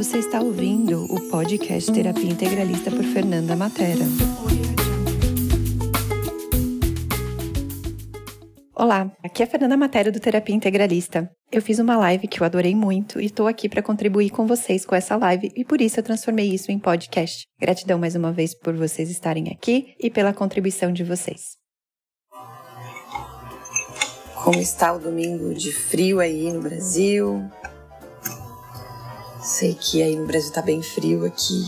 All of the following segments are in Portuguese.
Você está ouvindo o podcast Terapia Integralista por Fernanda Matera. Olá, aqui é a Fernanda Matera do Terapia Integralista. Eu fiz uma live que eu adorei muito e estou aqui para contribuir com vocês com essa live e por isso eu transformei isso em podcast. Gratidão mais uma vez por vocês estarem aqui e pela contribuição de vocês. Como está o domingo de frio aí no Brasil? Sei que aí no Brasil tá bem frio aqui.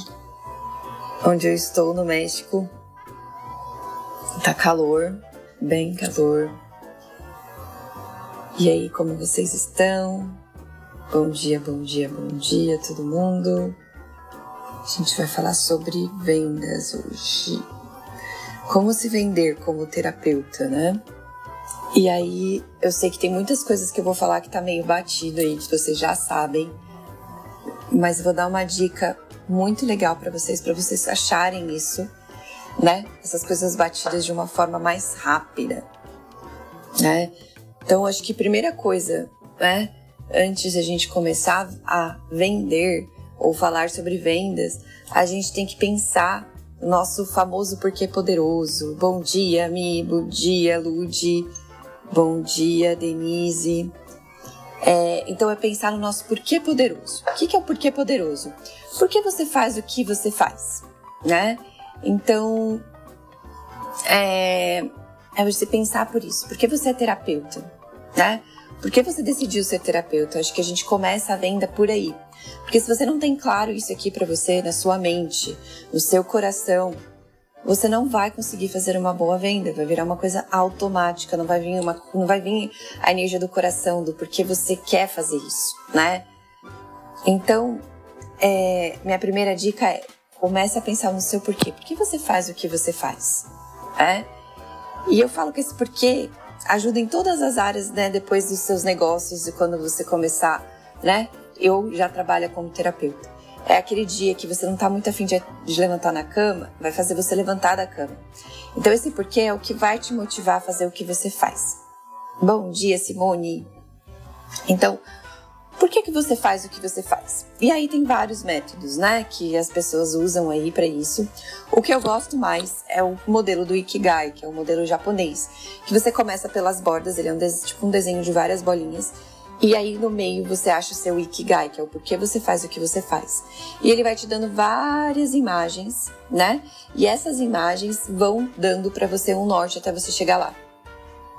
Onde eu estou no México, tá calor, bem calor. E aí, como vocês estão? Bom dia, bom dia, bom dia, todo mundo. A gente vai falar sobre vendas hoje. Como se vender como terapeuta, né? E aí, eu sei que tem muitas coisas que eu vou falar que tá meio batido aí, que vocês já sabem mas vou dar uma dica muito legal para vocês, para vocês acharem isso, né? Essas coisas batidas de uma forma mais rápida, né? Então, acho que primeira coisa, né? Antes a gente começar a vender ou falar sobre vendas, a gente tem que pensar no nosso famoso porquê poderoso. Bom dia, Mi, bom dia, Lude, bom dia, Denise. É, então é pensar no nosso porquê poderoso. O que, que é o porquê poderoso? Por que você faz o que você faz, né? Então é, é você pensar por isso. Por que você é terapeuta, né? Por que você decidiu ser terapeuta? Acho que a gente começa a venda por aí. Porque se você não tem claro isso aqui para você na sua mente, no seu coração, você não vai conseguir fazer uma boa venda, vai virar uma coisa automática, não vai vir uma, não vai vir a energia do coração do porquê você quer fazer isso, né? Então, é, minha primeira dica é comece a pensar no seu porquê. Por que você faz o que você faz? É? E eu falo que esse porquê ajuda em todas as áreas, né? Depois dos seus negócios e quando você começar, né? Eu já trabalho como terapeuta é aquele dia que você não está muito afim de, de levantar na cama, vai fazer você levantar da cama. Então esse porquê é o que vai te motivar a fazer o que você faz. Bom dia, Simone. Então, por que, que você faz o que você faz? E aí tem vários métodos, né, que as pessoas usam aí para isso. O que eu gosto mais é o modelo do Ikigai, que é o modelo japonês, que você começa pelas bordas, ele é um, tipo um desenho de várias bolinhas, e aí no meio você acha o seu Ikigai, que é o porquê você faz o que você faz. E ele vai te dando várias imagens, né? E essas imagens vão dando para você um norte até você chegar lá,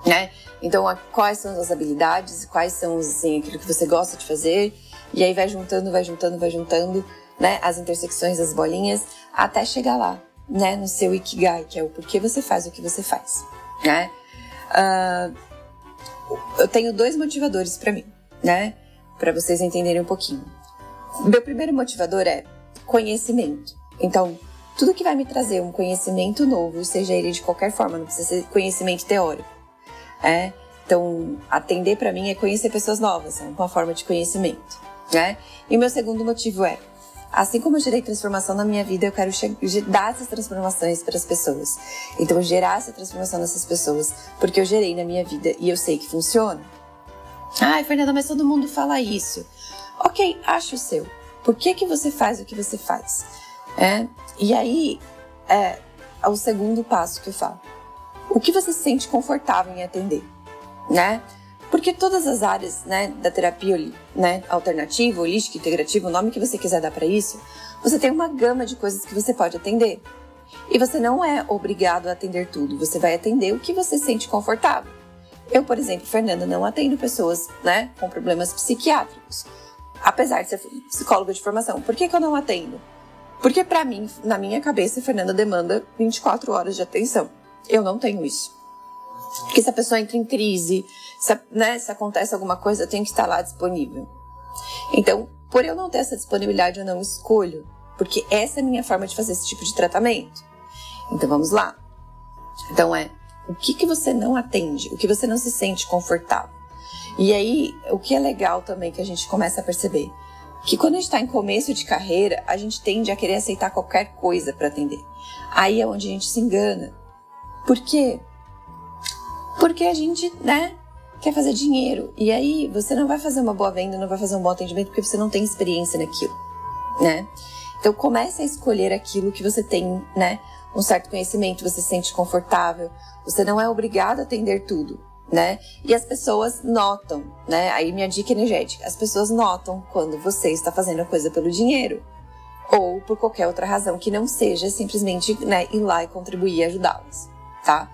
né? Então, quais são as habilidades, quais são assim, aquilo que você gosta de fazer, e aí vai juntando, vai juntando, vai juntando, né? As intersecções das bolinhas até chegar lá, né? No seu Ikigai, que é o porquê você faz o que você faz, né? Uh, eu tenho dois motivadores para mim né? Para vocês entenderem um pouquinho. Meu primeiro motivador é conhecimento. Então, tudo que vai me trazer um conhecimento novo, seja ele de qualquer forma, não precisa ser conhecimento teórico. É? Então, atender para mim é conhecer pessoas novas, é uma forma de conhecimento. Né? E meu segundo motivo é, assim como eu gerei transformação na minha vida, eu quero dar essas transformações para as pessoas. Então, gerar essa transformação nessas pessoas, porque eu gerei na minha vida e eu sei que funciona. Ai, Fernanda, mas todo mundo fala isso. Ok, acha o seu. Por que, que você faz o que você faz? É? E aí, é, é o segundo passo que eu falo. O que você se sente confortável em atender, né? Porque todas as áreas né, da terapia né, alternativa, holística, integrativa, o nome que você quiser dar para isso, você tem uma gama de coisas que você pode atender. E você não é obrigado a atender tudo, você vai atender o que você sente confortável. Eu, por exemplo, Fernanda, não atendo pessoas né, com problemas psiquiátricos, apesar de ser psicóloga de formação. Por que, que eu não atendo? Porque, para mim, na minha cabeça, Fernanda demanda 24 horas de atenção. Eu não tenho isso. Porque se a pessoa entra em crise, se, né, se acontece alguma coisa, eu tenho que estar lá disponível. Então, por eu não ter essa disponibilidade, eu não escolho. Porque essa é a minha forma de fazer esse tipo de tratamento. Então, vamos lá. Então, é o que, que você não atende? O que você não se sente confortável? E aí, o que é legal também que a gente começa a perceber? Que quando a gente está em começo de carreira, a gente tende a querer aceitar qualquer coisa para atender. Aí é onde a gente se engana. Por quê? Porque a gente, né, quer fazer dinheiro. E aí você não vai fazer uma boa venda, não vai fazer um bom atendimento porque você não tem experiência naquilo. né? Então comece a escolher aquilo que você tem, né? Um certo conhecimento, você se sente confortável. Você não é obrigado a atender tudo, né? E as pessoas notam, né? Aí minha dica energética: as pessoas notam quando você está fazendo a coisa pelo dinheiro ou por qualquer outra razão que não seja simplesmente né, ir lá e contribuir e ajudá-las, tá?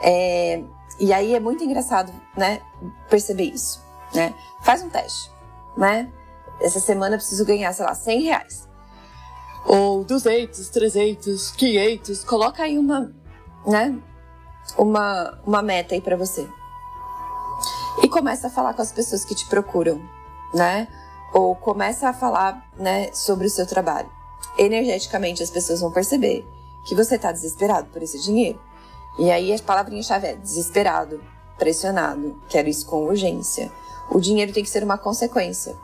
É, e aí é muito engraçado, né, perceber isso, né? Faz um teste, né? Essa semana eu preciso ganhar, sei lá, 100 reais. Ou 200, 300, 500. Coloca aí uma, né? Uma, uma meta aí para você. E começa a falar com as pessoas que te procuram, né? Ou começa a falar, né, sobre o seu trabalho. Energeticamente as pessoas vão perceber que você tá desesperado por esse dinheiro. E aí a palavrinha-chave é desesperado, pressionado, quero isso com urgência. O dinheiro tem que ser uma consequência.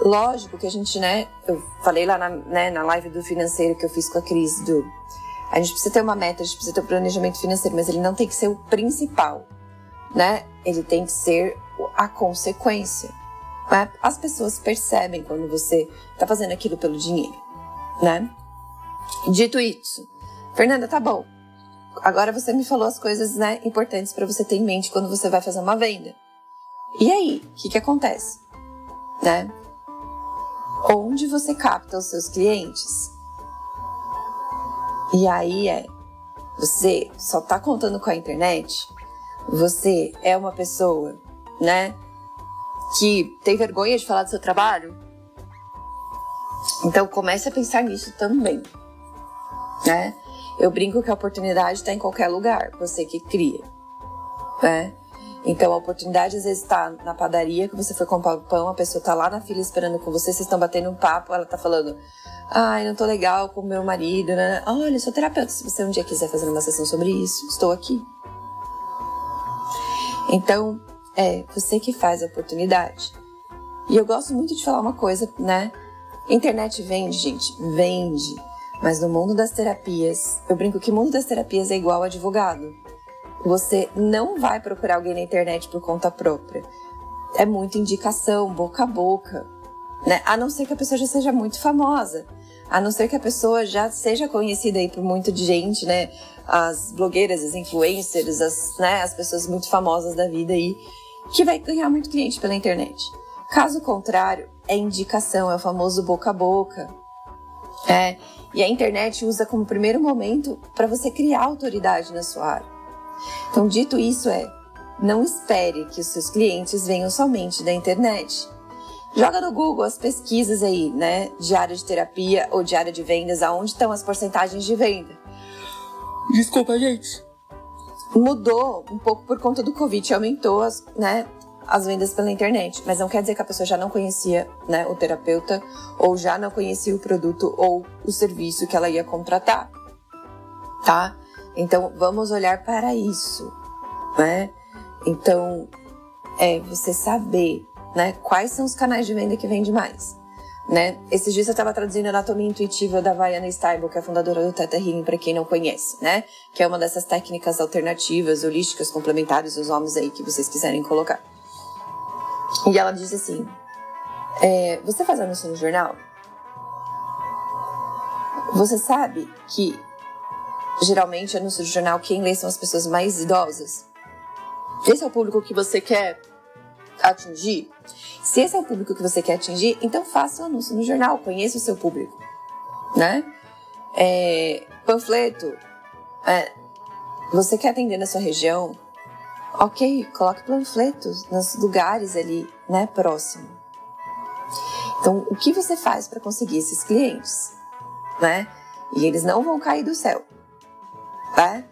Lógico que a gente, né, eu falei lá na, né, na live do financeiro que eu fiz com a Cris do. A gente precisa ter uma meta, a gente precisa ter um planejamento financeiro, mas ele não tem que ser o principal, né? Ele tem que ser a consequência. Né? As pessoas percebem quando você está fazendo aquilo pelo dinheiro, né? Dito isso, Fernanda, tá bom. Agora você me falou as coisas né, importantes para você ter em mente quando você vai fazer uma venda. E aí, o que, que acontece? Né? Onde você capta os seus clientes? E aí é, você só tá contando com a internet? Você é uma pessoa, né, que tem vergonha de falar do seu trabalho? Então comece a pensar nisso também, né? Eu brinco que a oportunidade está em qualquer lugar, você que cria. Né? Então a oportunidade às vezes está na padaria, que você foi comprar o pão, a pessoa está lá na fila esperando com você, vocês estão batendo um papo, ela está falando, ai, não tô legal com meu marido, né? Olha, eu sou terapeuta, se você um dia quiser fazer uma sessão sobre isso, estou aqui. Então, é você que faz a oportunidade. E eu gosto muito de falar uma coisa, né? Internet vende, gente, vende. Mas no mundo das terapias, eu brinco que o mundo das terapias é igual advogado. Você não vai procurar alguém na internet por conta própria. É muita indicação, boca a boca. Né? A não ser que a pessoa já seja muito famosa. A não ser que a pessoa já seja conhecida aí por muita gente, né? As blogueiras, as influencers, as, né? as pessoas muito famosas da vida aí, que vai ganhar muito cliente pela internet. Caso contrário, é indicação, é o famoso boca a boca. É, e a internet usa como primeiro momento para você criar autoridade na sua área. Então, dito isso, é não espere que os seus clientes venham somente da internet. Joga no Google as pesquisas aí, né, de área de terapia ou de área de vendas, aonde estão as porcentagens de venda. Desculpa, gente. Mudou um pouco por conta do Covid, aumentou as, né, as vendas pela internet, mas não quer dizer que a pessoa já não conhecia né, o terapeuta ou já não conhecia o produto ou o serviço que ela ia contratar, tá? Então vamos olhar para isso, né? Então é você saber, né, quais são os canais de venda que vende mais. Né? Esses dias eu estava traduzindo a anatomia intuitiva da Vaiana Stable, que é a fundadora do Theta Healing, para quem não conhece, né? Que é uma dessas técnicas alternativas, holísticas, complementares, os homens aí que vocês quiserem colocar. E ela disse assim: é, Você faz anúncio no jornal? Você sabe que geralmente anúncio de jornal quem lê são as pessoas mais idosas? Esse é o público que você quer atingir? Se esse é o público que você quer atingir, então faça um anúncio no jornal, conheça o seu público, né? É, panfleto, é, você quer atender na sua região? Ok, coloque panfletos nos lugares ali, né, próximo. Então, o que você faz para conseguir esses clientes, né? E eles não vão cair do céu, tá?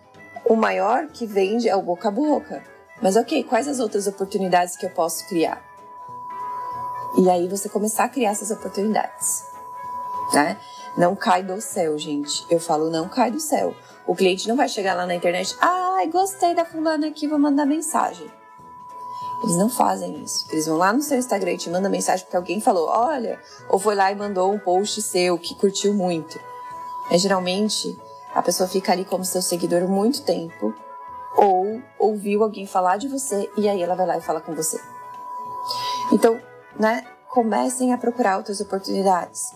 O maior que vende é o boca a boca. Mas ok, quais as outras oportunidades que eu posso criar? E aí você começar a criar essas oportunidades, né? Não cai do céu, gente. Eu falo não cai do céu. O cliente não vai chegar lá na internet, ai, gostei da fulana aqui, vou mandar mensagem. Eles não fazem isso. Eles vão lá no seu Instagram e te mandam mensagem porque alguém falou, olha, ou foi lá e mandou um post seu que curtiu muito. Mas geralmente a pessoa fica ali como seu seguidor muito tempo, ou ouviu alguém falar de você e aí ela vai lá e fala com você. Então, né, comecem a procurar outras oportunidades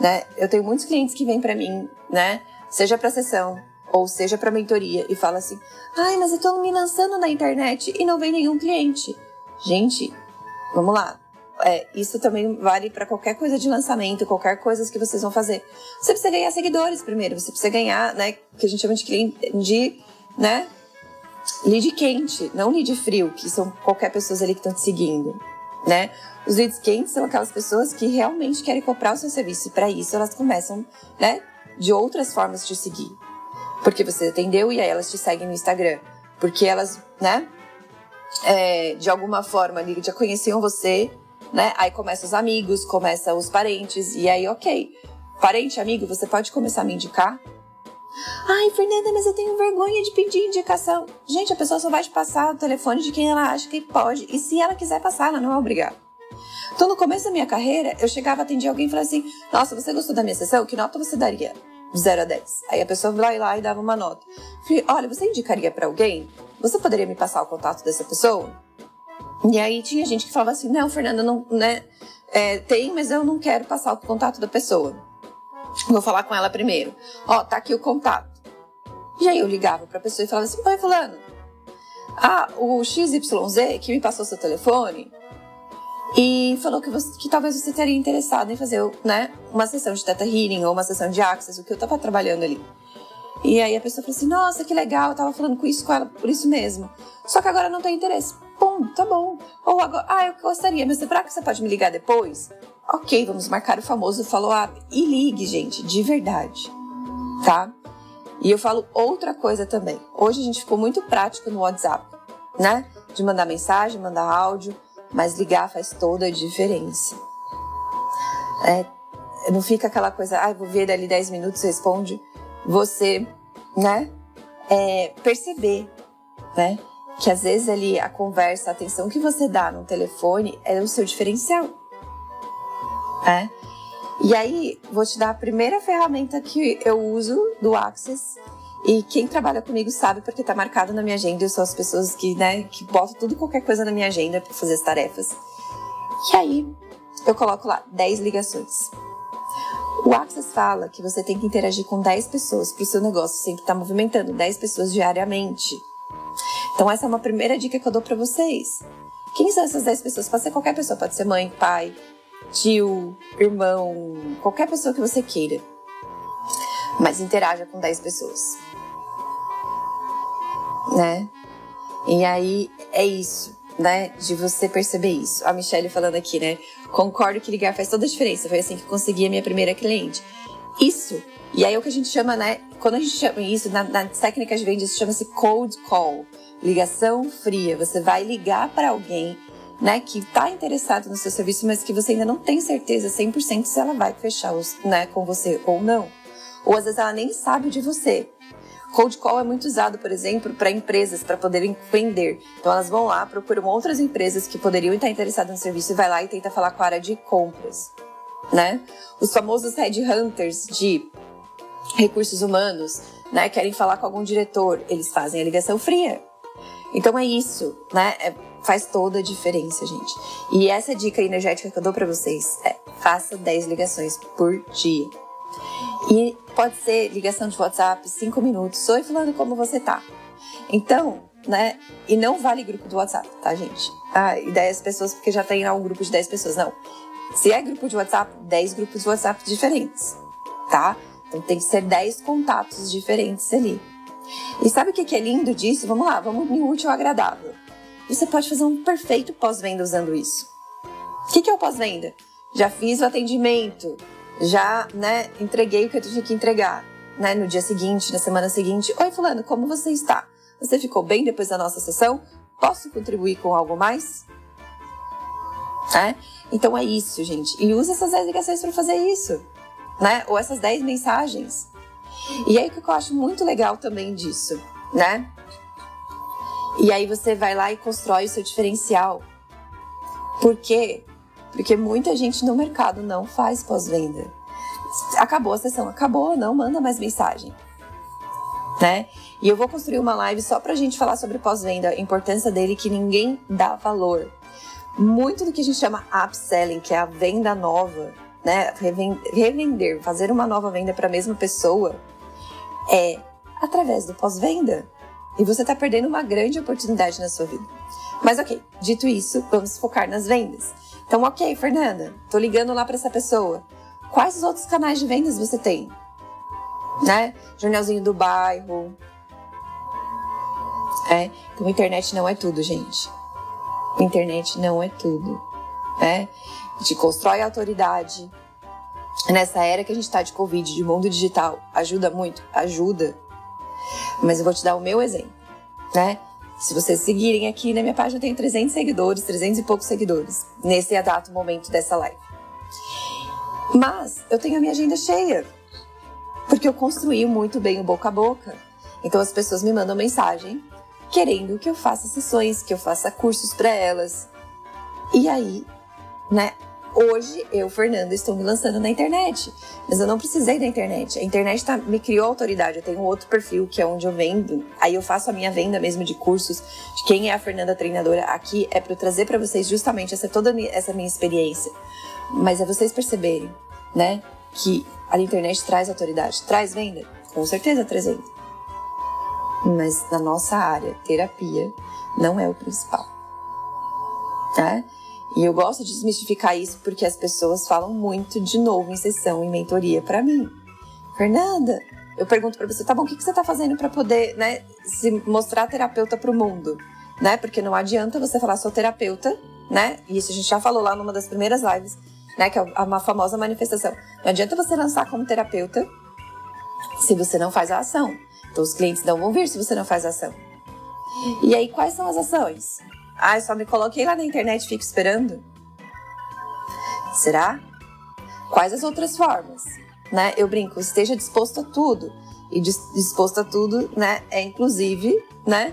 né? Eu tenho muitos clientes que vêm para mim, né? Seja para sessão ou seja para mentoria e fala assim: "Ai, mas eu tô me lançando na internet e não vem nenhum cliente". Gente, vamos lá. É, isso também vale para qualquer coisa de lançamento, qualquer coisa que vocês vão fazer. Você precisa ganhar seguidores primeiro, você precisa ganhar, né, que a gente chama de cliente de, né, lead quente, não lead frio, que são qualquer pessoas ali que estão te seguindo, né? Os leads quentes são aquelas pessoas que realmente querem comprar o seu serviço e para isso elas começam, né, de outras formas de seguir. Porque você atendeu e aí elas te seguem no Instagram. Porque elas, né, é, de alguma forma ali já conheciam você, né? Aí começam os amigos, começam os parentes e aí, ok. Parente, amigo, você pode começar a me indicar? Ai, Fernanda, mas eu tenho vergonha de pedir indicação. Gente, a pessoa só vai te passar o telefone de quem ela acha que pode. E se ela quiser passar, ela não é obrigada. Então, no começo da minha carreira, eu chegava, atendia alguém e falava assim: Nossa, você gostou da minha sessão? Que nota você daria? De 0 a 10. Aí a pessoa vai lá e dava uma nota. Falei, Olha, você indicaria para alguém? Você poderia me passar o contato dessa pessoa? E aí tinha gente que falava assim: Não, Fernanda, não, né? É, tem, mas eu não quero passar o contato da pessoa. Vou falar com ela primeiro. Ó, tá aqui o contato. E aí eu ligava pra pessoa e falava assim: Oi, Fulano. Ah, o XYZ que me passou seu telefone e falou que, você, que talvez você estaria interessado em fazer né, uma sessão de Teta Healing ou uma sessão de Access, o que eu tava trabalhando ali. E aí a pessoa falou assim: Nossa, que legal, eu tava falando com isso com ela por isso mesmo. Só que agora não tem interesse. Pum, tá bom. Ou agora, ah, eu gostaria, mas será que você pode me ligar depois? Ok, vamos marcar o famoso follow-up. E ligue, gente, de verdade. Tá? E eu falo outra coisa também. Hoje a gente ficou muito prático no WhatsApp, né? De mandar mensagem, mandar áudio, mas ligar faz toda a diferença. É, não fica aquela coisa, ah, vou ver dali 10 minutos, responde. Você, né? É, perceber, né? Que às vezes ali a conversa, a atenção que você dá no telefone é o seu diferencial. É? E aí, vou te dar a primeira ferramenta que eu uso do Access. E quem trabalha comigo sabe porque tá marcado na minha agenda. Eu sou as pessoas que, né, que botam tudo qualquer coisa na minha agenda para fazer as tarefas. E aí, eu coloco lá 10 ligações. O Access fala que você tem que interagir com 10 pessoas para o seu negócio sempre estar tá movimentando 10 pessoas diariamente. Então essa é uma primeira dica que eu dou para vocês. Quem são essas 10 pessoas? Pode ser qualquer pessoa, pode ser mãe, pai, tio, irmão, qualquer pessoa que você queira. Mas interaja com 10 pessoas. Né? E aí é isso, né? De você perceber isso. A Michelle falando aqui, né? Concordo que ligar faz toda a diferença. Foi assim que consegui a minha primeira cliente. Isso. E aí é o que a gente chama, né? Quando a gente chama isso, na, nas técnicas de vendas, chama-se cold call ligação fria. Você vai ligar para alguém né, que está interessado no seu serviço, mas que você ainda não tem certeza 100% se ela vai fechar os, né, com você ou não. Ou às vezes ela nem sabe de você. Cold call é muito usado, por exemplo, para empresas para poderem vender. Então elas vão lá, procuram outras empresas que poderiam estar interessadas no serviço e vai lá e tenta falar com a área de compras, né? Os famosos headhunters de recursos humanos, né, querem falar com algum diretor, eles fazem a ligação fria. Então é isso, né? É, faz toda a diferença, gente. E essa dica energética que eu dou para vocês é: faça 10 ligações por dia. E pode ser ligação de WhatsApp, 5 minutos. Oi, falando como você tá? Então, né? E não vale grupo do WhatsApp, tá, gente? Ah, e 10 pessoas porque já tem um grupo de 10 pessoas. Não. Se é grupo de WhatsApp, 10 grupos de WhatsApp diferentes, tá? Então tem que ser 10 contatos diferentes ali. E sabe o que é lindo disso? Vamos lá, vamos no útil ao agradável. Você pode fazer um perfeito pós-venda usando isso. O que é o pós-venda? Já fiz o atendimento, já né, entreguei o que eu tinha que entregar. Né, no dia seguinte, na semana seguinte. Oi, Fulano, como você está? Você ficou bem depois da nossa sessão? Posso contribuir com algo mais? É? Então é isso, gente. E use essas 10 ligações para fazer isso. Né? Ou essas 10 mensagens. E aí o que eu acho muito legal também disso, né? E aí você vai lá e constrói o seu diferencial. Por quê? Porque muita gente no mercado não faz pós-venda. Acabou a sessão, acabou, não manda mais mensagem. Né? E eu vou construir uma live só pra gente falar sobre pós-venda, a importância dele que ninguém dá valor. Muito do que a gente chama upselling, que é a venda nova, né, revender, fazer uma nova venda para a mesma pessoa é através do pós-venda. E você está perdendo uma grande oportunidade na sua vida. Mas ok, dito isso, vamos focar nas vendas. Então, ok, Fernanda, tô ligando lá para essa pessoa. Quais os outros canais de vendas você tem? Né? Jornalzinho do bairro. É, então internet não é tudo, gente. Internet não é tudo. Né? Gente constrói autoridade. Nessa era que a gente está de Covid, de mundo digital, ajuda muito? Ajuda. Mas eu vou te dar o meu exemplo, né? Se vocês seguirem aqui na minha página, eu tenho 300 seguidores, 300 e poucos seguidores, nesse exato momento dessa live. Mas eu tenho a minha agenda cheia, porque eu construí muito bem o boca a boca. Então as pessoas me mandam mensagem querendo que eu faça sessões, que eu faça cursos para elas. E aí, né, Hoje, eu, Fernanda, estou me lançando na internet. Mas eu não precisei da internet. A internet tá, me criou autoridade. Eu tenho outro perfil que é onde eu vendo. Aí eu faço a minha venda mesmo de cursos. De quem é a Fernanda treinadora aqui é para trazer para vocês justamente essa toda essa minha experiência. Mas é vocês perceberem, né, que a internet traz autoridade, traz venda. Com certeza traz venda. Mas na nossa área, terapia não é o principal. Tá? E eu gosto de desmistificar isso porque as pessoas falam muito de novo em sessão e mentoria para mim. Fernanda, eu pergunto para você, tá bom, o que, que você tá fazendo para poder, né, se mostrar terapeuta para o mundo, né? Porque não adianta você falar sou terapeuta, né? E isso a gente já falou lá numa das primeiras lives, né, que é uma famosa manifestação. Não adianta você lançar como terapeuta se você não faz a ação. Então os clientes não vão vir se você não faz a ação. E aí quais são as ações? Ah, só me coloquei lá na internet e fico esperando? Será? Quais as outras formas? Né? Eu brinco, esteja disposto a tudo. E disposto a tudo, né, é inclusive, né,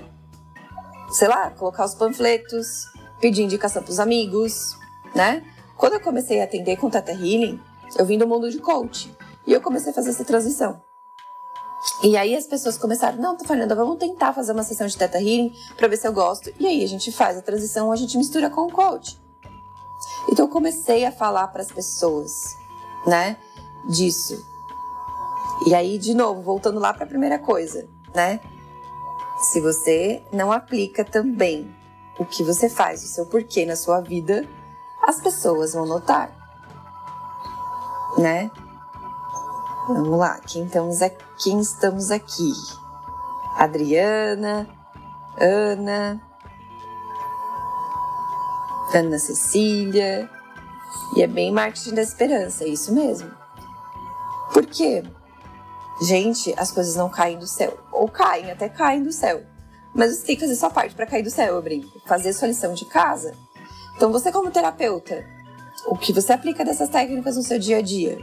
sei lá, colocar os panfletos, pedir indicação para os amigos, né? Quando eu comecei a atender com Tata Healing, eu vim do mundo de coach e eu comecei a fazer essa transição. E aí as pessoas começaram, não, Fernanda, vamos tentar fazer uma sessão de Teta Healing para ver se eu gosto. E aí a gente faz a transição, a gente mistura com o coach. Então eu comecei a falar para as pessoas, né, disso. E aí, de novo, voltando lá para a primeira coisa, né? Se você não aplica também o que você faz, o seu porquê na sua vida, as pessoas vão notar, né? Vamos lá, quem estamos aqui? Quem estamos aqui? Adriana, Ana, Ana Cecília. E é bem marketing da esperança, é isso mesmo. Por quê? Gente, as coisas não caem do céu. Ou caem, até caem do céu. Mas você tem que fazer sua parte para cair do céu, eu brinco. Fazer sua lição de casa. Então, você, como terapeuta, o que você aplica dessas técnicas no seu dia a dia?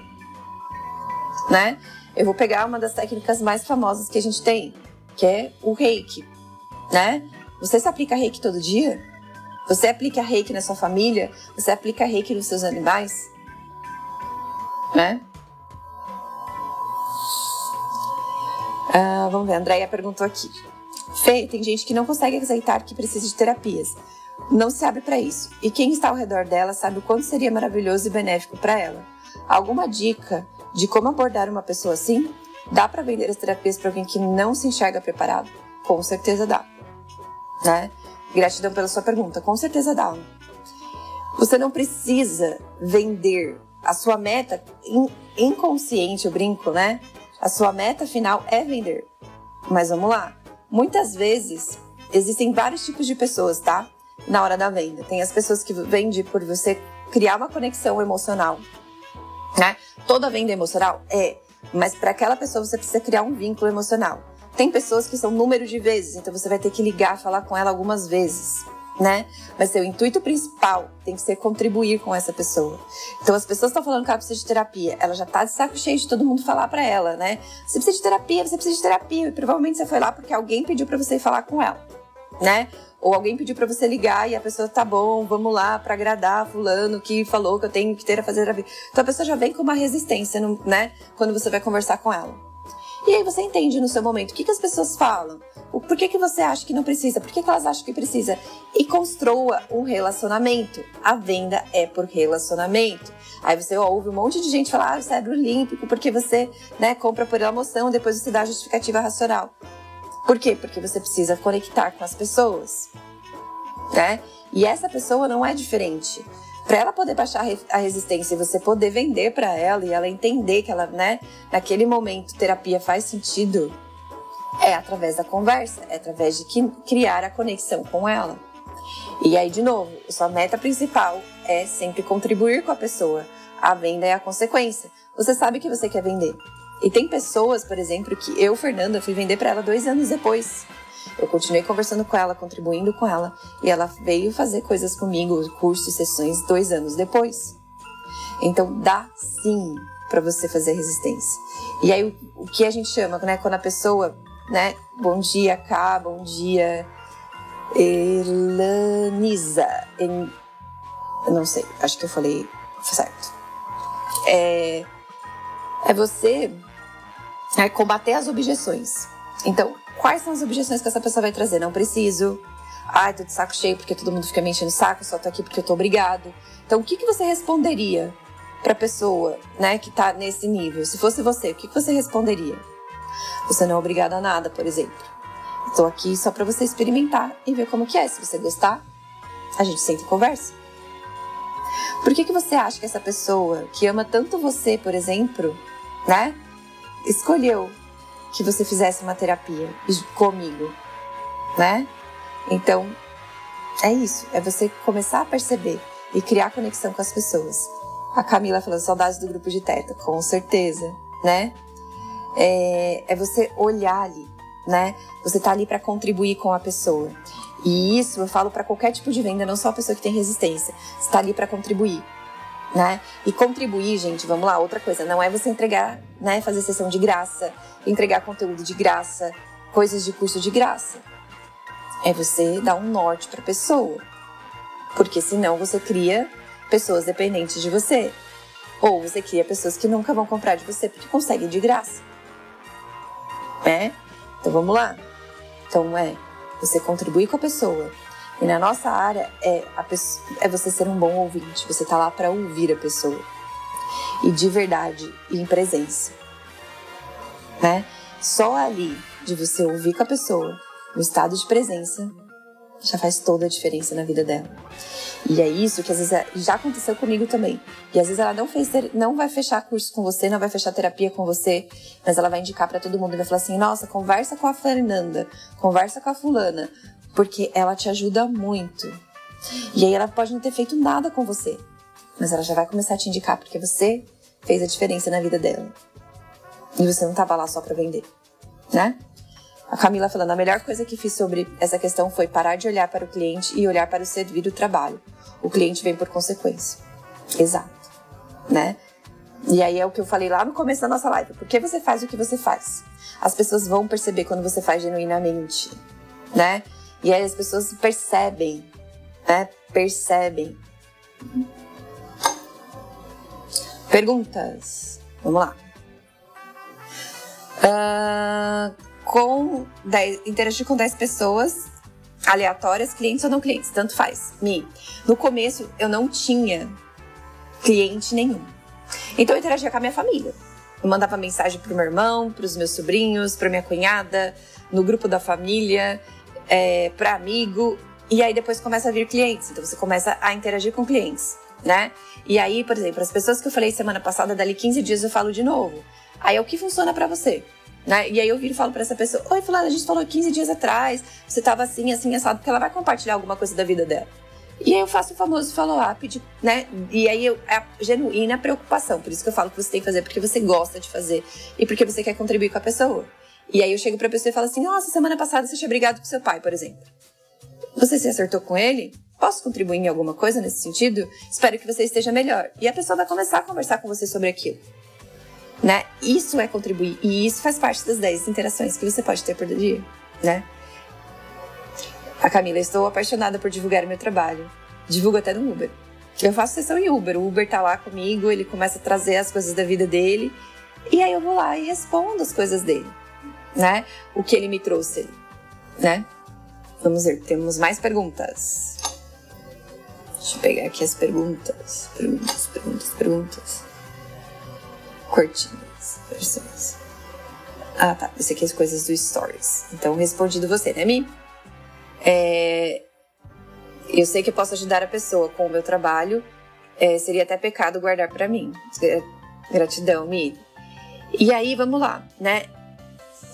né? Eu vou pegar uma das técnicas mais famosas que a gente tem, que é o reiki, né? Você se aplica reiki todo dia? Você aplica reiki na sua família? Você aplica reiki nos seus animais? Né? Ah, vamos ver, a Andrea perguntou aqui. Fê, tem gente que não consegue aceitar que precisa de terapias. Não se abre para isso. E quem está ao redor dela sabe o quanto seria maravilhoso e benéfico para ela. Alguma dica de como abordar uma pessoa assim? Dá para vender as terapias para alguém que não se enxerga preparado? Com certeza dá. Né? Gratidão pela sua pergunta. Com certeza dá. Você não precisa vender. A sua meta inconsciente, eu brinco, né? A sua meta final é vender. Mas vamos lá. Muitas vezes existem vários tipos de pessoas, tá? Na hora da venda. Tem as pessoas que vendem por você criar uma conexão emocional né? Toda venda emocional é, mas para aquela pessoa você precisa criar um vínculo emocional. Tem pessoas que são número de vezes, então você vai ter que ligar, falar com ela algumas vezes, né? Mas seu intuito principal tem que ser contribuir com essa pessoa. Então as pessoas estão falando que ela precisa de terapia, ela já tá de saco cheio de todo mundo falar para ela, né? Você precisa de terapia, você precisa de terapia. E provavelmente você foi lá porque alguém pediu para você ir falar com ela, né? Ou alguém pediu para você ligar e a pessoa tá bom, vamos lá para agradar fulano que falou que eu tenho que ter a fazer a vida. Então a pessoa já vem com uma resistência, né? Quando você vai conversar com ela. E aí você entende no seu momento o que, que as pessoas falam, o por que, que você acha que não precisa, por que, que elas acham que precisa. E construa um relacionamento. A venda é por relacionamento. Aí você ouve um monte de gente falar, ah, você é olímpico, porque você né, compra por emoção, depois você dá a justificativa racional. Por quê? Porque você precisa conectar com as pessoas. Né? E essa pessoa não é diferente para ela poder baixar a resistência e você poder vender para ela e ela entender que ela, né, naquele momento terapia faz sentido, é através da conversa, é através de criar a conexão com ela. E aí, de novo, sua meta principal é sempre contribuir com a pessoa. A venda é a consequência. Você sabe que você quer vender. E tem pessoas, por exemplo, que eu, Fernanda, fui vender para ela dois anos depois. Eu continuei conversando com ela, contribuindo com ela, e ela veio fazer coisas comigo, cursos, sessões, dois anos depois. Então dá sim para você fazer resistência. E aí o, que a gente chama, né, quando a pessoa, né, bom dia, cá, bom dia, Elaniza, eu não sei, acho que eu falei certo. É, é você é combater as objeções. Então, Quais são as objeções que essa pessoa vai trazer? Não preciso. Ai, tô de saco cheio porque todo mundo fica me enchendo o saco, só tô aqui porque eu tô obrigado. Então, o que, que você responderia pra pessoa, né, que tá nesse nível? Se fosse você, o que, que você responderia? Você não é obrigado a nada, por exemplo. Estou aqui só para você experimentar e ver como que é. Se você gostar, a gente senta e conversa. Por que, que você acha que essa pessoa que ama tanto você, por exemplo, né, escolheu que você fizesse uma terapia comigo, né? Então, é isso, é você começar a perceber e criar conexão com as pessoas. A Camila falou saudades do grupo de teta, com certeza, né? É, é você olhar ali, né? Você tá ali para contribuir com a pessoa. E isso eu falo para qualquer tipo de venda, não só a pessoa que tem resistência. Você tá ali para contribuir né? E contribuir, gente, vamos lá, outra coisa, não é você entregar, né, fazer sessão de graça, entregar conteúdo de graça, coisas de curso de graça. É você dar um norte para a pessoa. Porque senão você cria pessoas dependentes de você. Ou você cria pessoas que nunca vão comprar de você porque conseguem de graça. É? Então vamos lá. Então é você contribuir com a pessoa, e na nossa área é, pessoa, é você ser um bom ouvinte, você tá lá para ouvir a pessoa. E de verdade e em presença. Né? Só ali de você ouvir com a pessoa, no estado de presença, já faz toda a diferença na vida dela. E é isso que às vezes é, já aconteceu comigo também. E às vezes ela não fez, não vai fechar curso com você, não vai fechar terapia com você, mas ela vai indicar para todo mundo e vai falar assim: "Nossa, conversa com a Fernanda, conversa com a fulana, porque ela te ajuda muito. E aí ela pode não ter feito nada com você, mas ela já vai começar a te indicar porque você fez a diferença na vida dela. E você não estava lá só para vender, né? A Camila falando, a melhor coisa que fiz sobre essa questão foi parar de olhar para o cliente e olhar para o servir do trabalho. O cliente vem por consequência. Exato, né? E aí é o que eu falei lá no começo da nossa live. Por que você faz o que você faz? As pessoas vão perceber quando você faz genuinamente, né? E aí as pessoas percebem, né? Percebem. Perguntas. Vamos lá. Uh, com 10, interagir com 10 pessoas aleatórias, clientes ou não clientes, tanto faz. Me. No começo eu não tinha cliente nenhum. Então eu interagia com a minha família. Eu mandava mensagem pro meu irmão, pros meus sobrinhos, pra minha cunhada, no grupo da família é, para amigo, e aí depois começa a vir clientes. Então você começa a interagir com clientes, né? E aí, por exemplo, as pessoas que eu falei semana passada, dali 15 dias eu falo de novo. Aí é o que funciona para você. Né? E aí eu viro e falo para essa pessoa: Oi, Fulano, a gente falou 15 dias atrás, você tava assim, assim, assado, porque ela vai compartilhar alguma coisa da vida dela. E aí eu faço o famoso follow-up, né? E aí eu, é a genuína preocupação. Por isso que eu falo que você tem que fazer porque você gosta de fazer e porque você quer contribuir com a pessoa. E aí eu chego pra pessoa e falo assim: Nossa, semana passada você tinha brigado com seu pai, por exemplo. Você se acertou com ele? Posso contribuir em alguma coisa nesse sentido? Espero que você esteja melhor. E a pessoa vai começar a conversar com você sobre aquilo. Né? Isso é contribuir. E isso faz parte das 10 interações que você pode ter por dia, né? A Camila, estou apaixonada por divulgar meu trabalho. Divulgo até no Uber. Eu faço sessão em Uber. O Uber tá lá comigo, ele começa a trazer as coisas da vida dele E aí eu vou lá e respondo as coisas dele, né? O que ele me trouxe, né? Vamos ver, temos mais perguntas. Deixa eu pegar aqui as perguntas. Perguntas, perguntas, perguntas. Cortinhas, versões. Ah, tá. Esse aqui é as coisas do Stories. Então, respondido você, né, Mi? É... Eu sei que eu posso ajudar a pessoa com o meu trabalho. É, seria até pecado guardar para mim. Gratidão, Mi. E aí, vamos lá, né?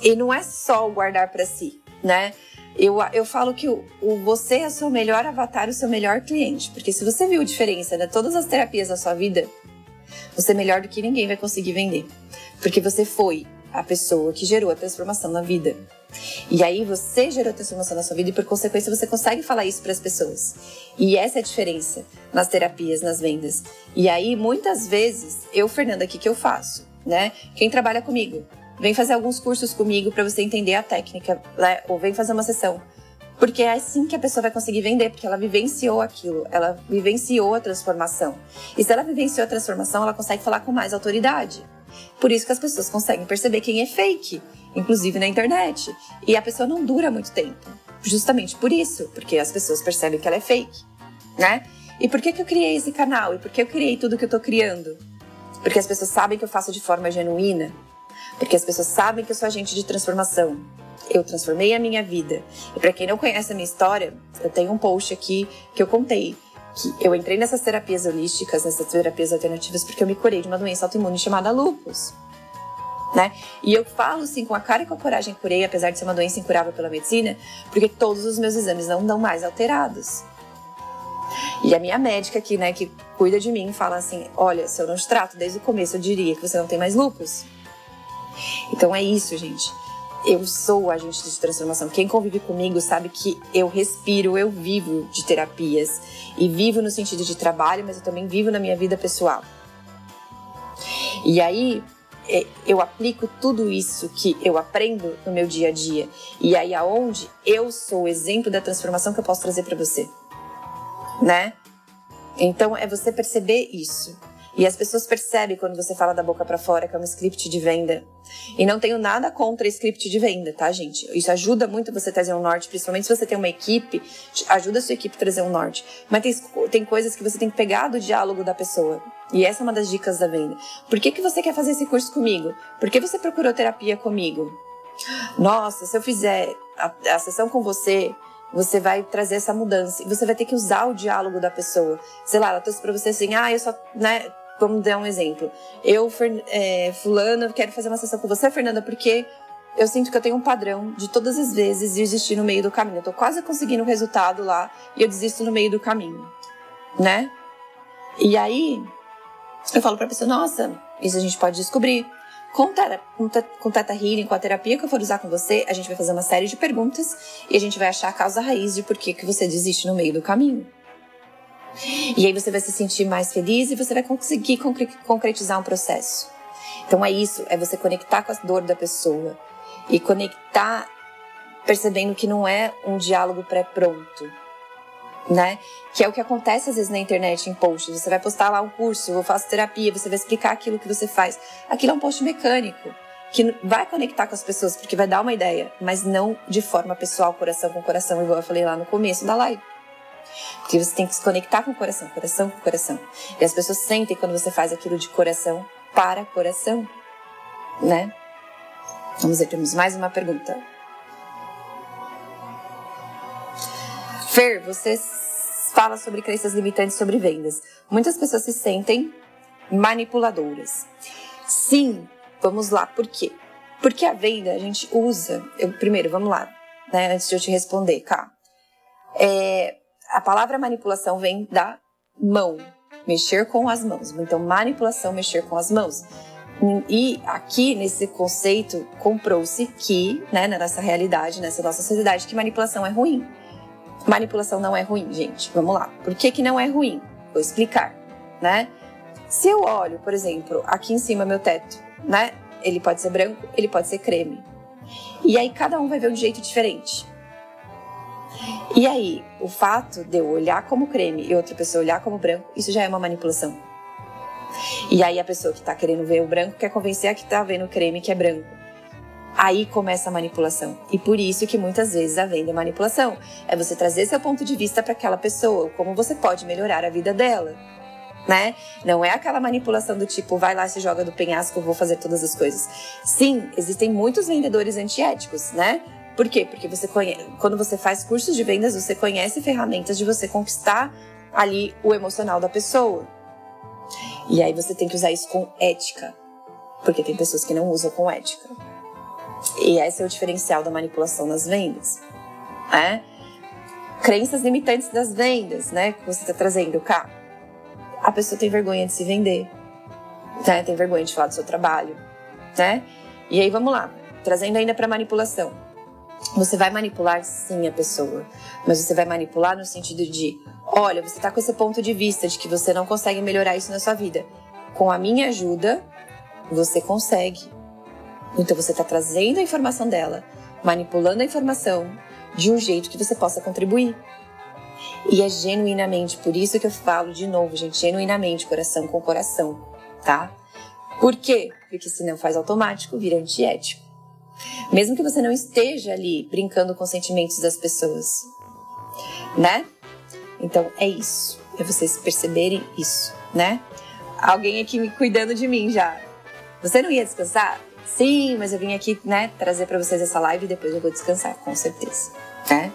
E não é só o guardar para si, né? Eu, eu falo que o, o, você é o seu melhor avatar, o seu melhor cliente. Porque se você viu a diferença de todas as terapias da sua vida, você é melhor do que ninguém vai conseguir vender. Porque você foi a pessoa que gerou a transformação na vida. E aí você gerou a transformação na sua vida e por consequência você consegue falar isso para as pessoas. E essa é a diferença nas terapias, nas vendas. E aí muitas vezes eu, Fernanda, aqui que eu faço, né? Quem trabalha comigo, vem fazer alguns cursos comigo para você entender a técnica, né? ou vem fazer uma sessão. Porque é assim que a pessoa vai conseguir vender, porque ela vivenciou aquilo, ela vivenciou a transformação. E se ela vivenciou a transformação, ela consegue falar com mais autoridade. Por isso que as pessoas conseguem perceber quem é fake, inclusive na internet. E a pessoa não dura muito tempo. Justamente por isso, porque as pessoas percebem que ela é fake, né? E por que, que eu criei esse canal? E por que eu criei tudo que eu tô criando? Porque as pessoas sabem que eu faço de forma genuína. Porque as pessoas sabem que eu sou agente de transformação. Eu transformei a minha vida. E para quem não conhece a minha história, eu tenho um post aqui que eu contei que eu entrei nessas terapias holísticas, nessas terapias alternativas, porque eu me curei de uma doença autoimune chamada lupus. Né? E eu falo assim com a cara e com a coragem curei, apesar de ser uma doença incurável pela medicina, porque todos os meus exames não dão mais alterados. E a minha médica aqui, né, que cuida de mim, fala assim: olha, se eu não te trato desde o começo, eu diria que você não tem mais lupus. Então é isso, gente eu sou agente de transformação. Quem convive comigo sabe que eu respiro, eu vivo de terapias. E vivo no sentido de trabalho, mas eu também vivo na minha vida pessoal. E aí, é, eu aplico tudo isso que eu aprendo no meu dia a dia. E aí, aonde eu sou o exemplo da transformação que eu posso trazer para você. Né? Então, é você perceber isso. E as pessoas percebem quando você fala da boca para fora que é um script de venda. E não tenho nada contra script de venda, tá, gente? Isso ajuda muito você trazer um norte, principalmente se você tem uma equipe, ajuda a sua equipe a trazer um norte. Mas tem, tem coisas que você tem que pegar do diálogo da pessoa. E essa é uma das dicas da venda. Por que, que você quer fazer esse curso comigo? Por que você procurou terapia comigo? Nossa, se eu fizer a, a sessão com você, você vai trazer essa mudança. E você vai ter que usar o diálogo da pessoa. Sei lá, ela trouxe pra você assim, ah, eu só, né, Vamos dar um exemplo. Eu, é, fulano, quero fazer uma sessão com você, Fernanda, porque eu sinto que eu tenho um padrão de todas as vezes desistir no meio do caminho. Eu tô quase conseguindo o resultado lá e eu desisto no meio do caminho, né? E aí eu falo pra pessoa, nossa, isso a gente pode descobrir. Com, tera, com, te, com Teta Healing, com a terapia que eu for usar com você, a gente vai fazer uma série de perguntas e a gente vai achar a causa raiz de por que, que você desiste no meio do caminho. E aí você vai se sentir mais feliz e você vai conseguir concretizar um processo. Então é isso, é você conectar com a dor da pessoa e conectar percebendo que não é um diálogo pré-pronto, né? Que é o que acontece às vezes na internet em posts. Você vai postar lá um curso, eu faço terapia, você vai explicar aquilo que você faz. Aquilo é um post mecânico que vai conectar com as pessoas porque vai dar uma ideia, mas não de forma pessoal, coração com coração, igual eu falei lá no começo da live. Porque você tem que se conectar com o coração, coração com coração. E as pessoas sentem quando você faz aquilo de coração para coração, né? Vamos ver, temos mais uma pergunta. Fer, você fala sobre crenças limitantes sobre vendas. Muitas pessoas se sentem manipuladoras. Sim, vamos lá, por quê? Porque a venda a gente usa. Eu, primeiro, vamos lá, né, antes de eu te responder, cá. É, a palavra manipulação vem da mão, mexer com as mãos. Então, manipulação, mexer com as mãos. E aqui nesse conceito comprou-se que, né, nessa realidade, nessa nossa sociedade, que manipulação é ruim. Manipulação não é ruim, gente. Vamos lá. Por que, que não é ruim? Vou explicar, né? Se eu olho, por exemplo, aqui em cima meu teto, né? Ele pode ser branco, ele pode ser creme. E aí cada um vai ver um jeito diferente. E aí, o fato de eu olhar como creme e outra pessoa olhar como branco, isso já é uma manipulação. E aí a pessoa que está querendo ver o branco quer convencer a que está vendo o creme que é branco. Aí começa a manipulação. E por isso que muitas vezes a venda é manipulação. É você trazer seu ponto de vista para aquela pessoa, como você pode melhorar a vida dela. Né? Não é aquela manipulação do tipo, vai lá, se joga do penhasco, vou fazer todas as coisas. Sim, existem muitos vendedores antiéticos, né? Por quê? Porque você conhece, quando você faz cursos de vendas, você conhece ferramentas de você conquistar ali o emocional da pessoa. E aí você tem que usar isso com ética, porque tem pessoas que não usam com ética. E esse é o diferencial da manipulação nas vendas, né? Crenças limitantes das vendas, né? Que você está trazendo cá. A pessoa tem vergonha de se vender, né? Tem vergonha de falar do seu trabalho, né? E aí vamos lá, trazendo ainda para manipulação. Você vai manipular sim a pessoa, mas você vai manipular no sentido de, olha, você está com esse ponto de vista de que você não consegue melhorar isso na sua vida. Com a minha ajuda, você consegue. Então você está trazendo a informação dela, manipulando a informação de um jeito que você possa contribuir. E é genuinamente, por isso que eu falo de novo, gente, genuinamente, coração com coração, tá? Por quê? Porque se não faz automático, vira antiético. Mesmo que você não esteja ali brincando com os sentimentos das pessoas, né? Então é isso, é vocês perceberem isso, né? Alguém aqui me cuidando de mim já. Você não ia descansar? Sim, mas eu vim aqui, né, trazer para vocês essa live e depois eu vou descansar, com certeza, né?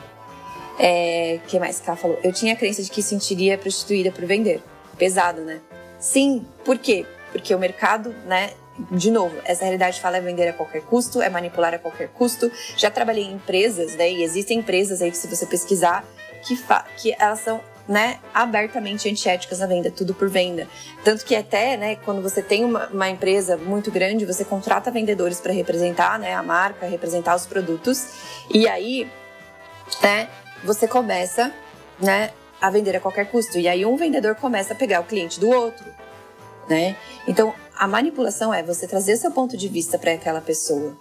É, que mais que ela falou? Eu tinha a crença de que sentiria prostituída por vender. Pesado, né? Sim, por quê? Porque o mercado, né, de novo, essa realidade fala é vender a qualquer custo, é manipular a qualquer custo. Já trabalhei em empresas, né? E existem empresas aí que se você pesquisar que, que elas são né, abertamente antiéticas na venda, tudo por venda. Tanto que até, né, quando você tem uma, uma empresa muito grande, você contrata vendedores para representar, né, a marca, representar os produtos, e aí, né, você começa, né, a vender a qualquer custo. E aí um vendedor começa a pegar o cliente do outro, né? Então, a manipulação é você trazer seu ponto de vista para aquela pessoa,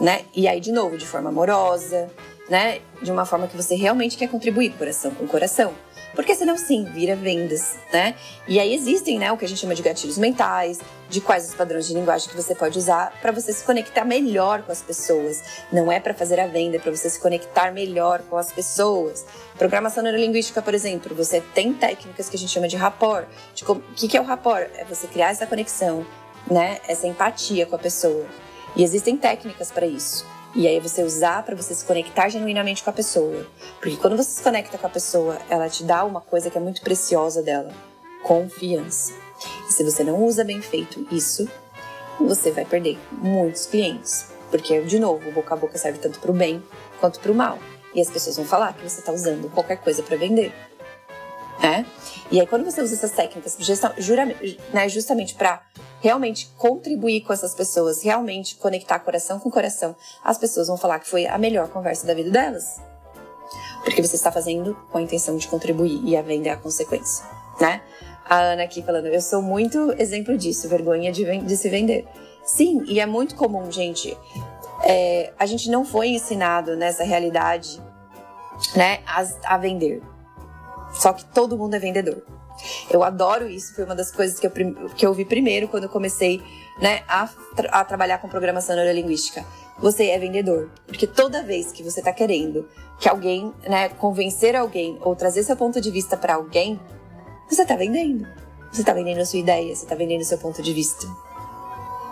né? E aí de novo, de forma amorosa, né? De uma forma que você realmente quer contribuir, coração com coração. Porque senão sim, vira vendas, né? E aí existem, né, o que a gente chama de gatilhos mentais, de quais os padrões de linguagem que você pode usar para você se conectar melhor com as pessoas. Não é para fazer a venda, é para você se conectar melhor com as pessoas. Programação neurolinguística, por exemplo, você tem técnicas que a gente chama de rapport. O que, que é o rapport? É você criar essa conexão, né? Essa empatia com a pessoa. E existem técnicas para isso. E aí você usar para você se conectar genuinamente com a pessoa. Porque quando você se conecta com a pessoa, ela te dá uma coisa que é muito preciosa dela: confiança. E se você não usa bem feito isso, você vai perder muitos clientes. Porque, de novo, boca a boca serve tanto para o bem quanto para o mal. E as pessoas vão falar que você está usando qualquer coisa para vender. Né? E aí, quando você usa essas técnicas né, justamente para realmente contribuir com essas pessoas, realmente conectar coração com coração, as pessoas vão falar que foi a melhor conversa da vida delas. Porque você está fazendo com a intenção de contribuir e a venda é a consequência, né? A Ana aqui falando, eu sou muito exemplo disso, vergonha de, de se vender. Sim, e é muito comum, gente. É, a gente não foi ensinado nessa realidade, né, a, a vender. Só que todo mundo é vendedor. Eu adoro isso, foi uma das coisas que eu, que eu vi primeiro quando eu comecei né, a, tra a trabalhar com programação neurolinguística. Você é vendedor, porque toda vez que você está querendo que alguém, né, convencer alguém ou trazer seu ponto de vista para alguém, você está vendendo. Você está vendendo a sua ideia, você está vendendo o seu ponto de vista.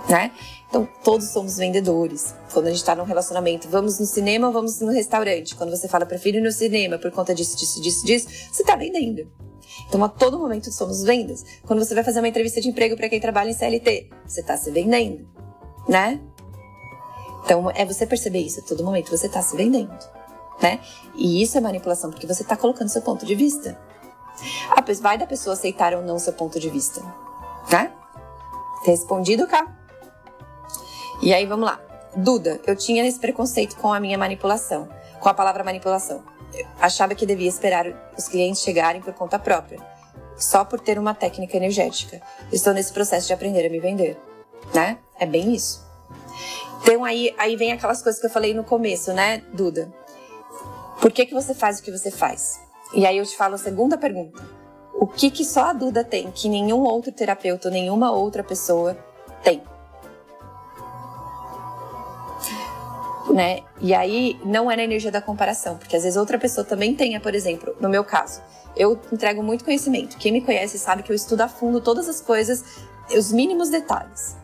Né? Então, todos somos vendedores. Quando a gente está num relacionamento, vamos no cinema vamos no restaurante. Quando você fala, prefiro ir no cinema por conta disso, disso, disso, disso, você está vendendo. Então, a todo momento somos vendas. Quando você vai fazer uma entrevista de emprego para quem trabalha em CLT, você está se vendendo, né? Então, é você perceber isso a todo momento, você está se vendendo, né? E isso é manipulação, porque você está colocando seu ponto de vista. Vai da pessoa aceitar ou não seu ponto de vista, né? Respondido cá. E aí, vamos lá. Duda, eu tinha esse preconceito com a minha manipulação, com a palavra manipulação achava que devia esperar os clientes chegarem por conta própria, só por ter uma técnica energética. Estou nesse processo de aprender a me vender, né? É bem isso. Então aí, aí vem aquelas coisas que eu falei no começo, né, Duda? Por que, que você faz o que você faz? E aí eu te falo a segunda pergunta. O que, que só a Duda tem, que nenhum outro terapeuta, nenhuma outra pessoa tem. Né? E aí não é na energia da comparação, porque às vezes outra pessoa também tenha, por exemplo, no meu caso, eu entrego muito conhecimento. Quem me conhece sabe que eu estudo a fundo todas as coisas, os mínimos detalhes.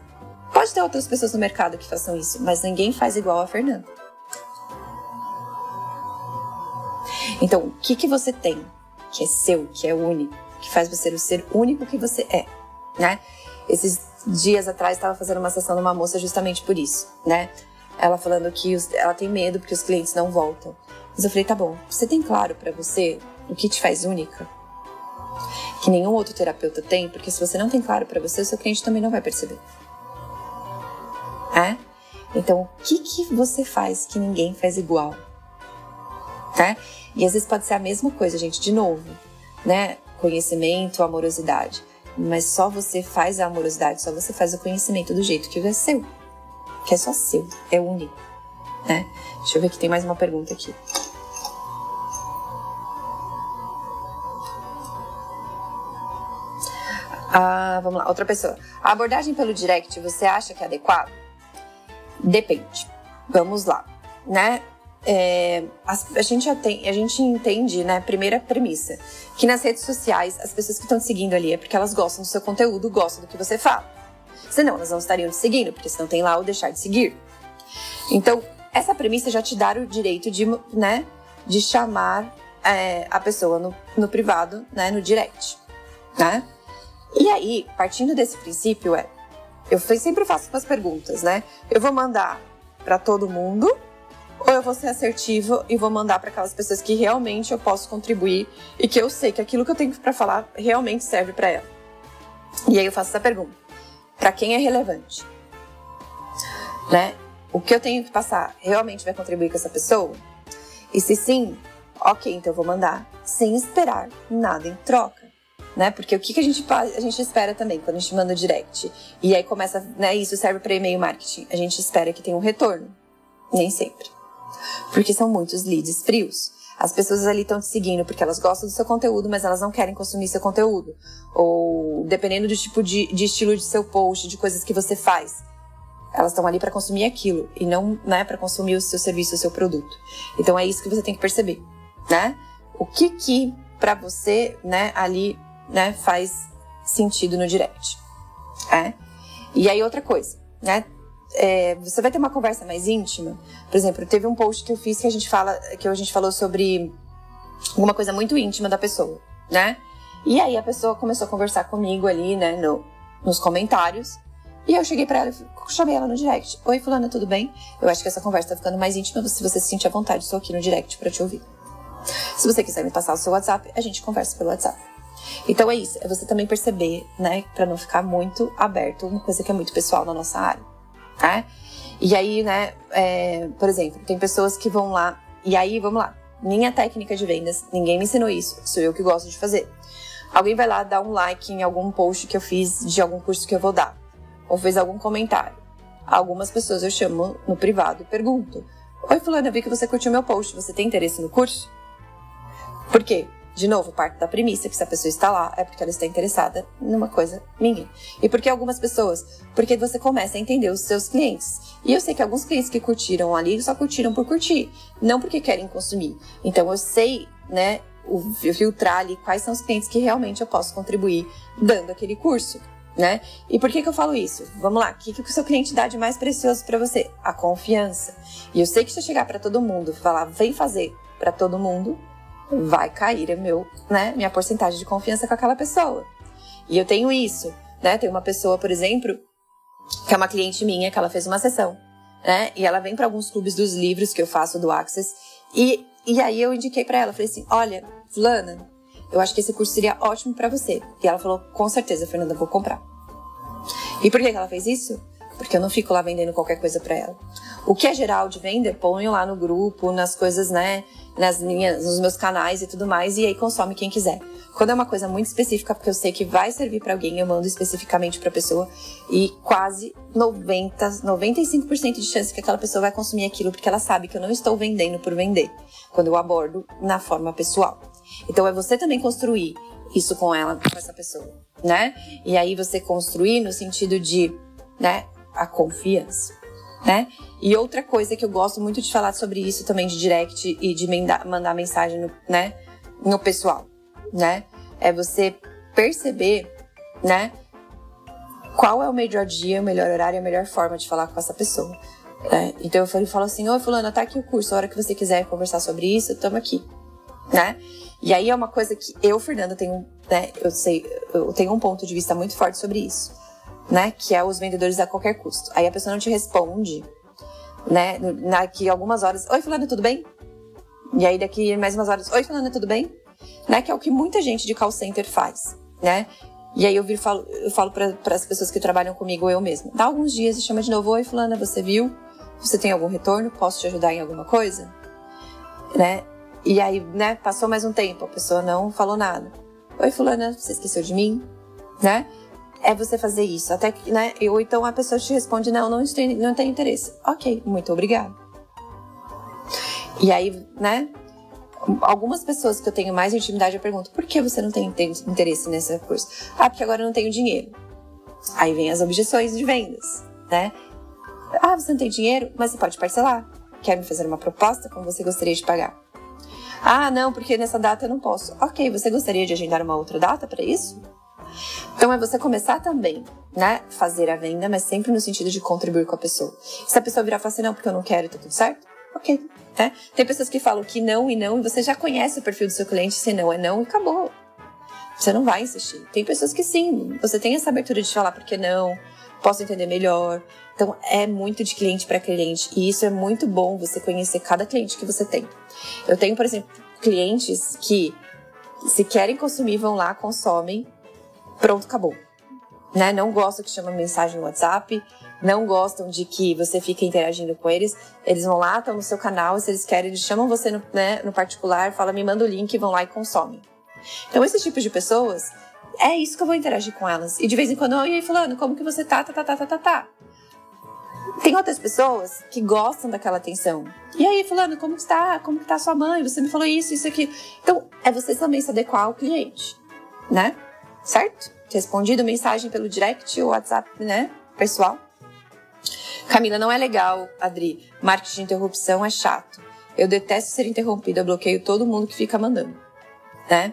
Pode ter outras pessoas no mercado que façam isso, mas ninguém faz igual a Fernanda. Então, o que, que você tem que é seu, que é único, que faz você o ser único que você é, né? Esses dias atrás estava fazendo uma sessão numa moça justamente por isso, né? Ela falando que os, ela tem medo porque os clientes não voltam. Mas eu falei, tá bom, você tem claro para você o que te faz única? Que nenhum outro terapeuta tem, porque se você não tem claro para você, o seu cliente também não vai perceber. É? Então, o que, que você faz que ninguém faz igual? Né? E às vezes pode ser a mesma coisa, gente, de novo, né? Conhecimento, amorosidade. Mas só você faz a amorosidade, só você faz o conhecimento do jeito que é seu que é só seu, é único, né? Deixa eu ver que tem mais uma pergunta aqui. Ah, vamos lá, outra pessoa. A abordagem pelo direct, você acha que é adequado? Depende. Vamos lá, né? É, a, a, gente tem, a gente entende, né? Primeira premissa, que nas redes sociais as pessoas que estão te seguindo ali é porque elas gostam do seu conteúdo, gostam do que você fala. Senão elas não estariam te seguindo, porque senão tem lá o deixar de seguir. Então, essa premissa já te dá o direito de, né, de chamar é, a pessoa no, no privado, né, no direct, né? E aí, partindo desse princípio, é, eu sempre faço umas perguntas, né? Eu vou mandar para todo mundo ou eu vou ser assertivo e vou mandar para aquelas pessoas que realmente eu posso contribuir e que eu sei que aquilo que eu tenho para falar realmente serve para ela. E aí eu faço essa pergunta para quem é relevante. Né? O que eu tenho que passar realmente vai contribuir com essa pessoa? E se sim, ok, então eu vou mandar sem esperar nada em troca. Né? Porque o que, que a, gente, a gente espera também quando a gente manda o direct? E aí começa, né? Isso serve para e-mail marketing. A gente espera que tenha um retorno. Nem sempre. Porque são muitos leads frios. As pessoas ali estão te seguindo porque elas gostam do seu conteúdo, mas elas não querem consumir seu conteúdo. Ou dependendo do tipo de, de estilo de seu post, de coisas que você faz. Elas estão ali para consumir aquilo e não né, para consumir o seu serviço, o seu produto. Então é isso que você tem que perceber, né? O que que para você, né, ali, né, faz sentido no direct, é? E aí outra coisa, né? É, você vai ter uma conversa mais íntima. Por exemplo, teve um post que eu fiz que a gente fala, que a gente falou sobre alguma coisa muito íntima da pessoa, né? E aí a pessoa começou a conversar comigo ali, né, no, nos comentários. E eu cheguei para ela chamei ela no direct. Oi, fulana, tudo bem? Eu acho que essa conversa tá ficando mais íntima. Se você se sentir à vontade, estou aqui no direct para te ouvir. Se você quiser me passar o seu WhatsApp, a gente conversa pelo WhatsApp. Então é isso, é você também perceber, né, para não ficar muito aberto, uma coisa que é muito pessoal na nossa área né? E aí, né, é, por exemplo, tem pessoas que vão lá, e aí, vamos lá, minha técnica de vendas, ninguém me ensinou isso, sou eu que gosto de fazer. Alguém vai lá dar um like em algum post que eu fiz de algum curso que eu vou dar, ou fez algum comentário. Algumas pessoas eu chamo no privado e pergunto: Oi, Fulana, eu vi que você curtiu meu post, você tem interesse no curso? Por quê? De novo, parte da premissa que se a pessoa está lá é porque ela está interessada numa coisa minha. E por que algumas pessoas? Porque você começa a entender os seus clientes. E eu sei que alguns clientes que curtiram ali só curtiram por curtir, não porque querem consumir. Então eu sei, né, filtrar ali quais são os clientes que realmente eu posso contribuir dando aquele curso. Né? E por que, que eu falo isso? Vamos lá, o que, que o seu cliente dá de mais precioso para você? A confiança. E eu sei que se eu chegar para todo mundo falar, vem fazer para todo mundo, vai cair meu, né, minha porcentagem de confiança com aquela pessoa. E eu tenho isso, né? Tem uma pessoa, por exemplo, que é uma cliente minha, que ela fez uma sessão, né? E ela vem para alguns clubes dos livros que eu faço do Access. E, e aí eu indiquei para ela, falei assim: olha, Fulana, eu acho que esse curso seria ótimo para você. E ela falou: com certeza, Fernanda, vou comprar. E por que ela fez isso? Porque eu não fico lá vendendo qualquer coisa para ela. O que é geral de venda, ponho lá no grupo, nas coisas, né? Nas minhas, nos meus canais e tudo mais, e aí consome quem quiser. Quando é uma coisa muito específica, porque eu sei que vai servir para alguém, eu mando especificamente para pessoa e quase 90, 95% de chance que aquela pessoa vai consumir aquilo, porque ela sabe que eu não estou vendendo por vender, quando eu abordo na forma pessoal. Então é você também construir isso com ela, com essa pessoa, né? E aí você construir no sentido de, né, a confiança, né? E outra coisa que eu gosto muito de falar sobre isso também de direct e de mandar mensagem, no, né, no pessoal, né? É você perceber, né, qual é o melhor dia, o melhor horário a melhor forma de falar com essa pessoa. Né? Então eu falo assim, oi fulano, tá aqui o curso, a hora que você quiser conversar sobre isso, estamos aqui, né? E aí é uma coisa que eu, Fernanda, tenho, né, eu sei, eu tenho um ponto de vista muito forte sobre isso, né? Que é os vendedores a qualquer custo. Aí a pessoa não te responde, né? Daqui algumas horas, oi fulano, tudo bem? E aí daqui mais umas horas, oi fulano, tudo bem? Né? Que é o que muita gente de call center faz, né? E aí eu, falo, falo para as pessoas que trabalham comigo, eu mesma. Dá alguns dias e chama de novo, oi fulana, você viu? Você tem algum retorno? Posso te ajudar em alguma coisa? Né? E aí, né, passou mais um tempo, a pessoa não falou nada. Oi fulana, você esqueceu de mim? Né? É você fazer isso, até que, né? Ou então a pessoa te responde, não, não tem, não tem interesse. Ok, muito obrigado. E aí, né, algumas pessoas que eu tenho mais intimidade, eu pergunto: por que você não tem interesse nessa coisa? Ah, porque agora eu não tenho dinheiro. Aí vem as objeções de vendas, né? Ah, você não tem dinheiro, mas você pode parcelar. Quer me fazer uma proposta como você gostaria de pagar? Ah, não, porque nessa data eu não posso. Ok, você gostaria de agendar uma outra data para isso? Então é você começar também, né? Fazer a venda, mas sempre no sentido de contribuir com a pessoa. Se a pessoa virar e falar assim, não, porque eu não quero, tá tudo certo? Ok, né? Tem pessoas que falam que não e não, e você já conhece o perfil do seu cliente, se não é não, e acabou. Você não vai insistir. Tem pessoas que sim, você tem essa abertura de falar porque não, posso entender melhor. Então é muito de cliente para cliente, e isso é muito bom você conhecer cada cliente que você tem. Eu tenho, por exemplo, clientes que se querem consumir, vão lá, consomem, pronto, acabou. Né? Não gosto que chama mensagem no WhatsApp, não gostam de que você fique interagindo com eles, eles vão lá, estão no seu canal, se eles querem, eles chamam você no, né, no particular, fala, me manda o link, vão lá e consomem. Então, esse tipo de pessoas, é isso que eu vou interagir com elas. E de vez em quando, e aí, fulano, como que você tá, tá, tá, tá, tá, tá, tá. Tem outras pessoas que gostam daquela atenção. E aí, fulano, como que está? Como que tá sua mãe? Você me falou isso, isso aqui. Então, é você também se adequar ao cliente, né? Certo? Respondido mensagem pelo direct ou WhatsApp, né? Pessoal. Camila, não é legal, Adri. Marketing de interrupção é chato. Eu detesto ser interrompida, eu bloqueio todo mundo que fica mandando, né?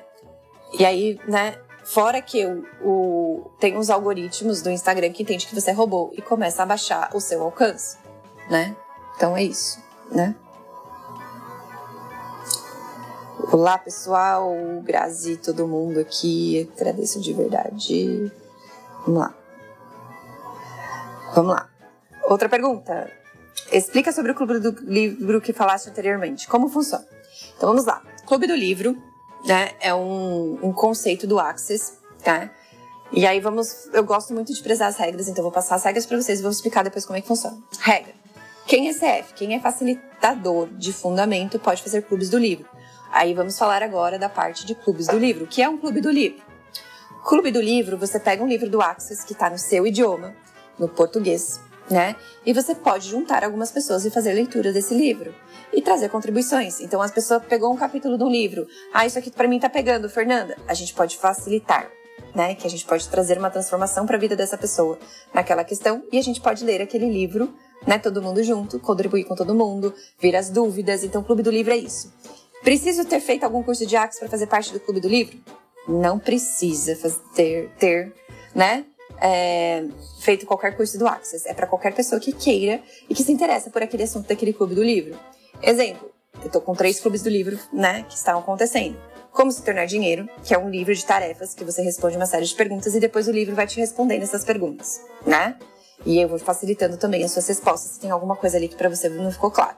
E aí, né? Fora que o, o, tem uns algoritmos do Instagram que entende que você robô e começa a baixar o seu alcance, né? Então é isso, né? Olá, pessoal, Grazi, todo mundo aqui. Agradeço de verdade. Vamos lá. Vamos lá. Outra pergunta. Explica sobre o Clube do Livro que falaste anteriormente. Como funciona? Então vamos lá. Clube do Livro né, é um, um conceito do Access, tá? E aí vamos. Eu gosto muito de prezar as regras, então vou passar as regras para vocês e vou explicar depois como é que funciona. Regra. Quem é CF, quem é facilitador de fundamento, pode fazer clubes do livro. Aí vamos falar agora da parte de clubes do livro. O que é um clube do livro? Clube do livro, você pega um livro do Access que está no seu idioma, no português, né? E você pode juntar algumas pessoas e fazer leitura desse livro e trazer contribuições. Então, as pessoas pegou um capítulo um livro, ah, isso aqui para mim tá pegando, Fernanda. A gente pode facilitar, né? Que a gente pode trazer uma transformação para a vida dessa pessoa naquela questão e a gente pode ler aquele livro, né? Todo mundo junto, contribuir com todo mundo, vir as dúvidas. Então, o Clube do Livro é isso. Preciso ter feito algum curso de Axis para fazer parte do Clube do Livro? Não precisa fazer, ter, né? é, feito qualquer curso do Access. É para qualquer pessoa que queira e que se interessa por aquele assunto daquele clube do livro. Exemplo, eu tô com três clubes do livro, né, que estão acontecendo. Como se tornar dinheiro, que é um livro de tarefas que você responde uma série de perguntas e depois o livro vai te respondendo essas perguntas, né? E eu vou facilitando também as suas respostas se tem alguma coisa ali que para você não ficou claro.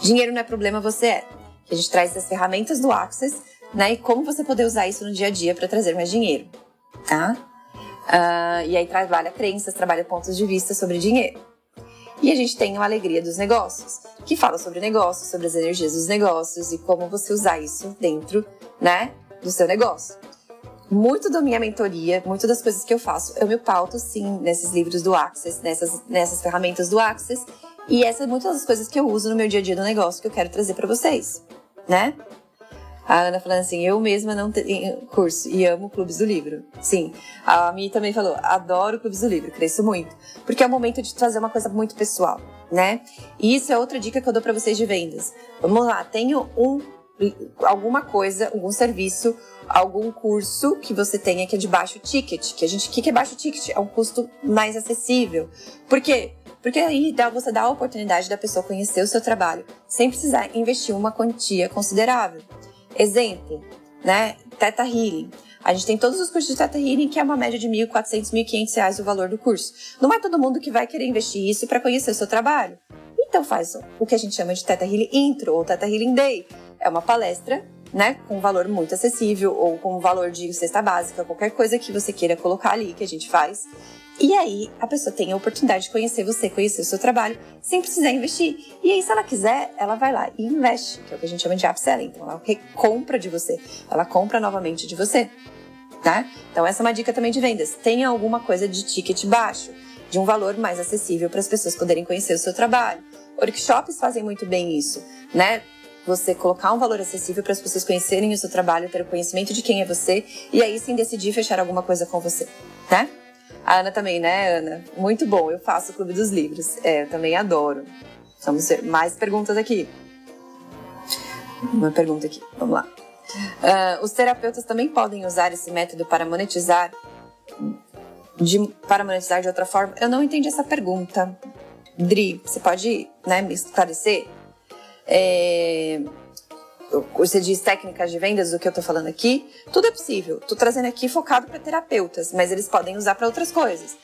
Dinheiro não é problema, você é. A gente traz as ferramentas do Access, né, e como você poder usar isso no dia a dia para trazer mais dinheiro, tá? Uh, e aí trabalha crenças, trabalha pontos de vista sobre dinheiro. E a gente tem a Alegria dos Negócios, que fala sobre negócios, sobre as energias dos negócios e como você usar isso dentro, né, do seu negócio. Muito da minha mentoria, muito das coisas que eu faço, eu me pauto sim nesses livros do Access, nessas, nessas ferramentas do Access, e essas muitas das coisas que eu uso no meu dia a dia do negócio que eu quero trazer para vocês, né? A Ana falando assim, eu mesma não tenho curso e amo clubes do livro. Sim, a Mi também falou, adoro clubes do livro, cresço muito. Porque é o momento de trazer uma coisa muito pessoal, né? E isso é outra dica que eu dou para vocês de vendas. Vamos lá, tenho um alguma coisa, algum serviço, algum curso que você tenha que é de baixo ticket, que a gente, que é baixo ticket? É um custo mais acessível. Por quê? Porque aí dá, você dá a oportunidade da pessoa conhecer o seu trabalho sem precisar investir uma quantia considerável. Exemplo, né? Teta Healing. A gente tem todos os cursos de Teta Healing, que é uma média de R$ 1.400, R$ 1.500 o valor do curso. Não é todo mundo que vai querer investir isso para conhecer o seu trabalho. Então faz o que a gente chama de Teta Healing Intro ou Teta Healing Day. É uma palestra, né, com um valor muito acessível ou com um valor de cesta básica, qualquer coisa que você queira colocar ali que a gente faz. E aí a pessoa tem a oportunidade de conhecer você, conhecer o seu trabalho, sem precisar investir. E aí, se ela quiser, ela vai lá e investe, que é o que a gente chama de upselling. Então, ela compra de você, ela compra novamente de você. Tá? Então, essa é uma dica também de vendas. Tenha alguma coisa de ticket baixo, de um valor mais acessível para as pessoas poderem conhecer o seu trabalho. Workshops fazem muito bem isso, né? Você colocar um valor acessível para as pessoas conhecerem o seu trabalho, ter o conhecimento de quem é você e aí sim decidir fechar alguma coisa com você, né? A Ana também, né, Ana? Muito bom, eu faço o Clube dos Livros. É, eu também adoro. Vamos ver mais perguntas aqui. Uma pergunta aqui, vamos lá. Uh, os terapeutas também podem usar esse método para monetizar de, para monetizar de outra forma? Eu não entendi essa pergunta. Dri, você pode né, me esclarecer? É, você diz técnicas de vendas do que eu tô falando aqui, tudo é possível. Tô trazendo aqui focado para terapeutas, mas eles podem usar para outras coisas,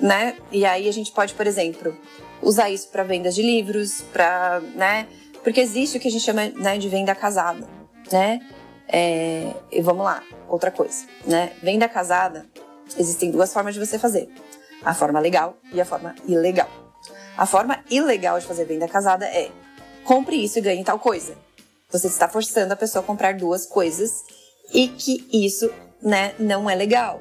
né? E aí a gente pode, por exemplo, usar isso para vendas de livros, para, né? Porque existe o que a gente chama né, de venda casada, né? É, e vamos lá, outra coisa, né? Venda casada, existem duas formas de você fazer: a forma legal e a forma ilegal. A forma ilegal de fazer venda casada é compre isso e ganhe tal coisa. Você está forçando a pessoa a comprar duas coisas e que isso, né, não é legal,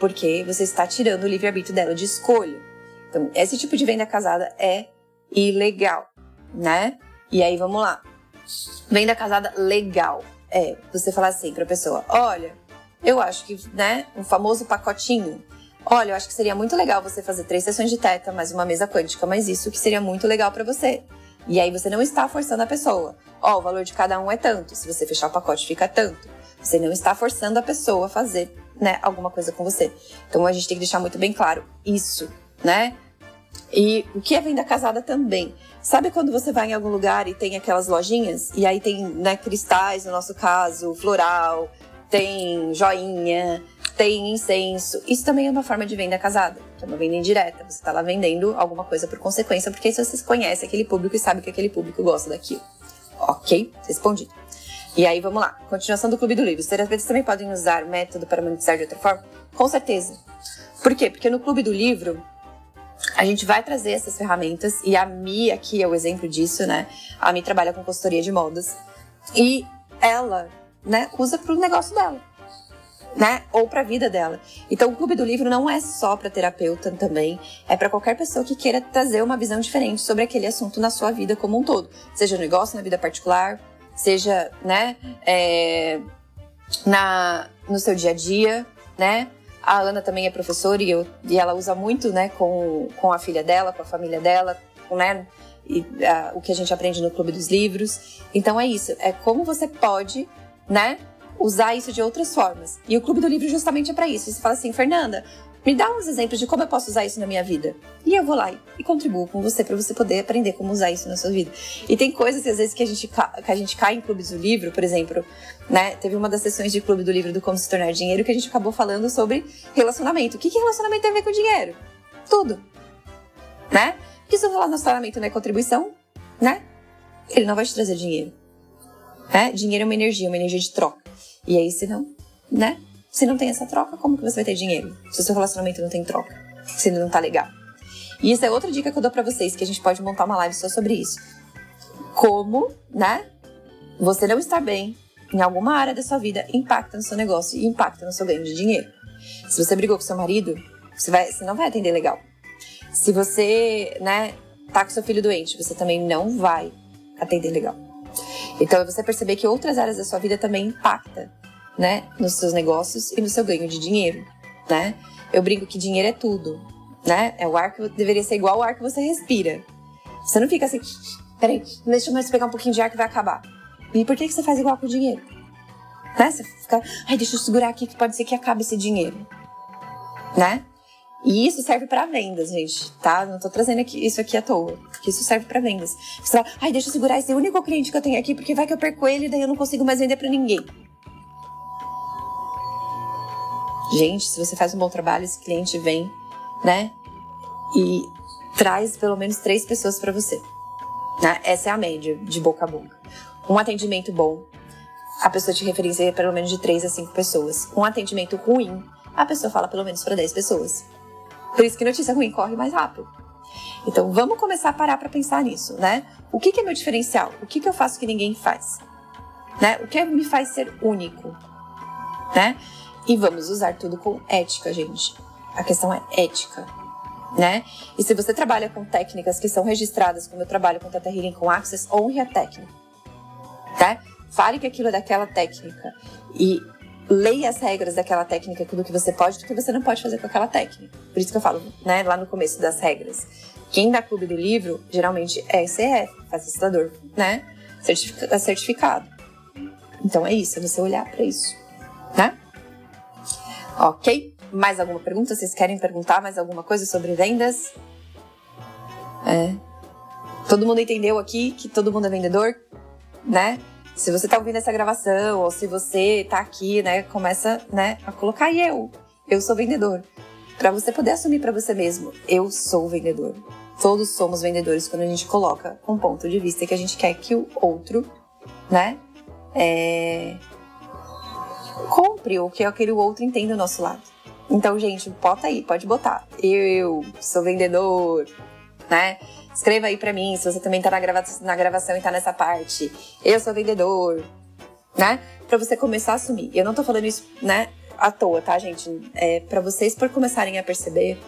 porque você está tirando o livre-arbítrio dela de escolha. Então, esse tipo de venda casada é ilegal, né? E aí vamos lá. Venda casada legal é você falar assim para a pessoa: "Olha, eu acho que, né, um famoso pacotinho Olha, eu acho que seria muito legal você fazer três sessões de teta, mais uma mesa quântica, mas isso que seria muito legal para você. E aí você não está forçando a pessoa. Ó, oh, o valor de cada um é tanto. Se você fechar o pacote, fica tanto. Você não está forçando a pessoa a fazer, né, alguma coisa com você. Então a gente tem que deixar muito bem claro isso, né? E o que é venda casada também. Sabe quando você vai em algum lugar e tem aquelas lojinhas? E aí tem, né, cristais, no nosso caso, floral, tem joinha, tem incenso. Isso também é uma forma de venda casada, que é uma venda indireta. Você está lá vendendo alguma coisa por consequência, porque você conhece aquele público e sabe que aquele público gosta daquilo. Ok? Respondido. E aí, vamos lá. Continuação do Clube do Livro. Os terapeutas também podem usar método para monetizar de outra forma? Com certeza. Por quê? Porque no Clube do Livro, a gente vai trazer essas ferramentas e a Mi aqui é o exemplo disso, né? A Mi trabalha com consultoria de modas e ela, né, usa para o negócio dela né? Ou para a vida dela. Então, o Clube do Livro não é só para terapeuta também, é para qualquer pessoa que queira trazer uma visão diferente sobre aquele assunto na sua vida como um todo, seja no negócio, na vida particular, seja, né, é, na no seu dia a dia, né? A Ana também é professora e, eu, e ela usa muito, né, com, com a filha dela, com a família dela, né, e, a, o que a gente aprende no Clube dos Livros. Então é isso, é como você pode, né, usar isso de outras formas. E o Clube do Livro justamente é para isso. Você fala assim, Fernanda, me dá uns exemplos de como eu posso usar isso na minha vida. E eu vou lá e, contribuo com você para você poder aprender como usar isso na sua vida. E tem coisas às vezes que a gente que a gente cai em clubes do livro, por exemplo, né? Teve uma das sessões de clube do livro do como se tornar dinheiro que a gente acabou falando sobre relacionamento. O que que relacionamento tem a ver com dinheiro? Tudo. Né? Porque se o relacionamento não é contribuição, né? Ele não vai te trazer dinheiro. Né? Dinheiro é uma energia, uma energia de troca. E aí, se não, né? Se não tem essa troca, como que você vai ter dinheiro? Se o seu relacionamento não tem troca, se ele não tá legal. E isso é outra dica que eu dou para vocês, que a gente pode montar uma live só sobre isso. Como, né? Você não estar bem em alguma área da sua vida impacta no seu negócio e impacta no seu ganho de dinheiro. Se você brigou com seu marido, você, vai, você não vai atender legal. Se você, né, tá com seu filho doente, você também não vai atender legal. Então é você perceber que outras áreas da sua vida também impactam, né, nos seus negócios e no seu ganho de dinheiro, né? Eu brinco que dinheiro é tudo, né? É o ar que deveria ser igual ao ar que você respira. Você não fica assim, peraí, deixa eu mais pegar um pouquinho de ar que vai acabar. E por que, que você faz igual com o dinheiro? Né? Você fica, ai, deixa eu segurar aqui que pode ser que acabe esse dinheiro. Né? E isso serve para vendas, gente, tá? Não tô trazendo aqui, isso aqui à toa, porque isso serve para vendas. Você fala, ai, deixa eu segurar esse único cliente que eu tenho aqui, porque vai que eu perco ele e daí eu não consigo mais vender para ninguém. Gente, se você faz um bom trabalho, esse cliente vem, né? E traz pelo menos três pessoas para você. Né? Essa é a média de boca a boca. Um atendimento bom, a pessoa te referencia pelo menos de três a cinco pessoas. Um atendimento ruim, a pessoa fala pelo menos para dez pessoas. Por isso que notícia ruim corre mais rápido. Então vamos começar a parar para pensar nisso, né? O que, que, é meu diferencial? O que, que eu faço que ninguém faz? Né? O que me faz ser único? Né? E vamos usar tudo com ética, gente. A questão é ética, né? E se você trabalha com técnicas que são registradas, como eu trabalho com Teta Healing com Access, honre a técnica, né? Fale que aquilo é daquela técnica e leia as regras daquela técnica, do que você pode do que você não pode fazer com aquela técnica. Por isso que eu falo, né, lá no começo das regras. Quem dá clube do livro, geralmente é CF, facilitador, né? certificado. Então é isso, é você olhar para isso, né? Ok? Mais alguma pergunta? Vocês querem perguntar mais alguma coisa sobre vendas? É. Todo mundo entendeu aqui que todo mundo é vendedor, né? Se você tá ouvindo essa gravação ou se você tá aqui, né, começa, né, a colocar eu. Eu sou vendedor. Para você poder assumir para você mesmo, eu sou vendedor. Todos somos vendedores quando a gente coloca um ponto de vista que a gente quer que o outro, né, é, compre ou que aquele outro entenda o nosso lado. Então, gente, bota aí, pode botar. Eu sou vendedor, né? Escreva aí para mim se você também tá na, grava na gravação e tá nessa parte. Eu sou vendedor, né? Para você começar a assumir. Eu não tô falando isso, né, à toa, tá, gente? É para vocês por começarem a perceber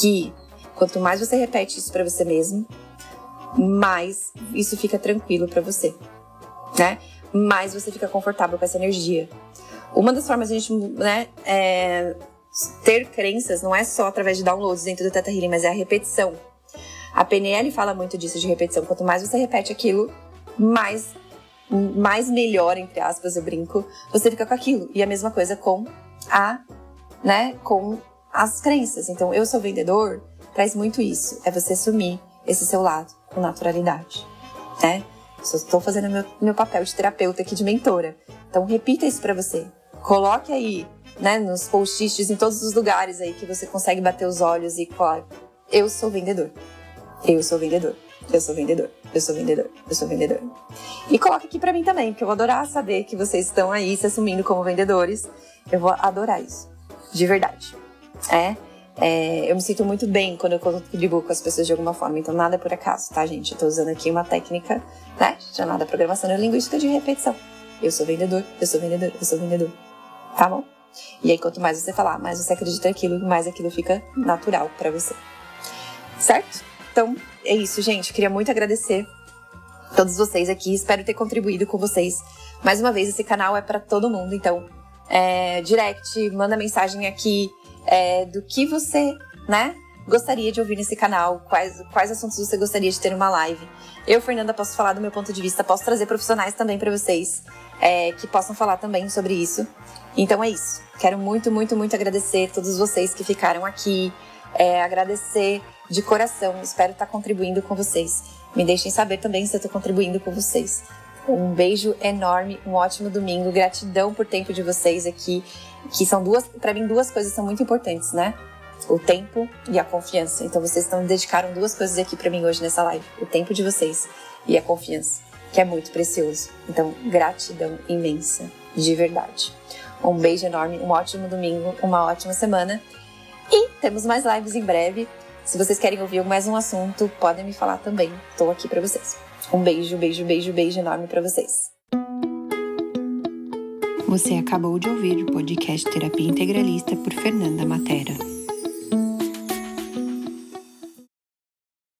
que quanto mais você repete isso para você mesmo, mais isso fica tranquilo para você, né? Mais você fica confortável com essa energia. Uma das formas de a gente né, é, ter crenças não é só através de downloads dentro do Teta Healing, mas é a repetição. A PNL fala muito disso de repetição. Quanto mais você repete aquilo, mais mais melhor, entre aspas, eu brinco, você fica com aquilo. E a mesma coisa com a, né, com as crenças. Então, eu sou vendedor, traz muito isso. É você assumir esse seu lado com naturalidade, né? Estou fazendo meu, meu papel de terapeuta aqui, de mentora. Então, repita isso para você. Coloque aí, né, nos post-its em todos os lugares aí que você consegue bater os olhos e coloque. Eu sou vendedor. Eu sou vendedor. Eu sou vendedor. Eu sou vendedor. Eu sou vendedor. E coloque aqui para mim também, porque eu vou adorar saber que vocês estão aí se assumindo como vendedores. Eu vou adorar isso. De verdade. É. É, eu me sinto muito bem quando eu contribuo com as pessoas de alguma forma, então nada é por acaso, tá, gente? Eu tô usando aqui uma técnica, né, chamada programação neurolinguística de repetição. Eu sou vendedor, eu sou vendedor, eu sou vendedor tá bom? E aí, quanto mais você falar, mais você acredita naquilo, mais aquilo fica natural para você. Certo? Então, é isso, gente. Queria muito agradecer todos vocês aqui. Espero ter contribuído com vocês. Mais uma vez, esse canal é para todo mundo. Então, é, direct, manda mensagem aqui é, do que você, né? Gostaria de ouvir nesse canal, quais, quais assuntos você gostaria de ter numa live. Eu, Fernanda, posso falar do meu ponto de vista, posso trazer profissionais também para vocês é, que possam falar também sobre isso. Então é isso. Quero muito, muito, muito agradecer todos vocês que ficaram aqui. É, agradecer de coração. Espero estar contribuindo com vocês. Me deixem saber também se eu estou contribuindo com vocês. Um beijo enorme, um ótimo domingo. Gratidão por tempo de vocês aqui, que são duas, para mim, duas coisas são muito importantes, né? O tempo e a confiança. Então vocês estão dedicaram duas coisas aqui para mim hoje nessa live: o tempo de vocês e a confiança, que é muito precioso. Então, gratidão imensa, de verdade. Um beijo enorme, um ótimo domingo, uma ótima semana. E temos mais lives em breve. Se vocês querem ouvir mais um assunto, podem me falar também. Estou aqui para vocês. Um beijo, beijo, beijo, beijo enorme para vocês. Você acabou de ouvir o podcast Terapia Integralista por Fernanda Matera.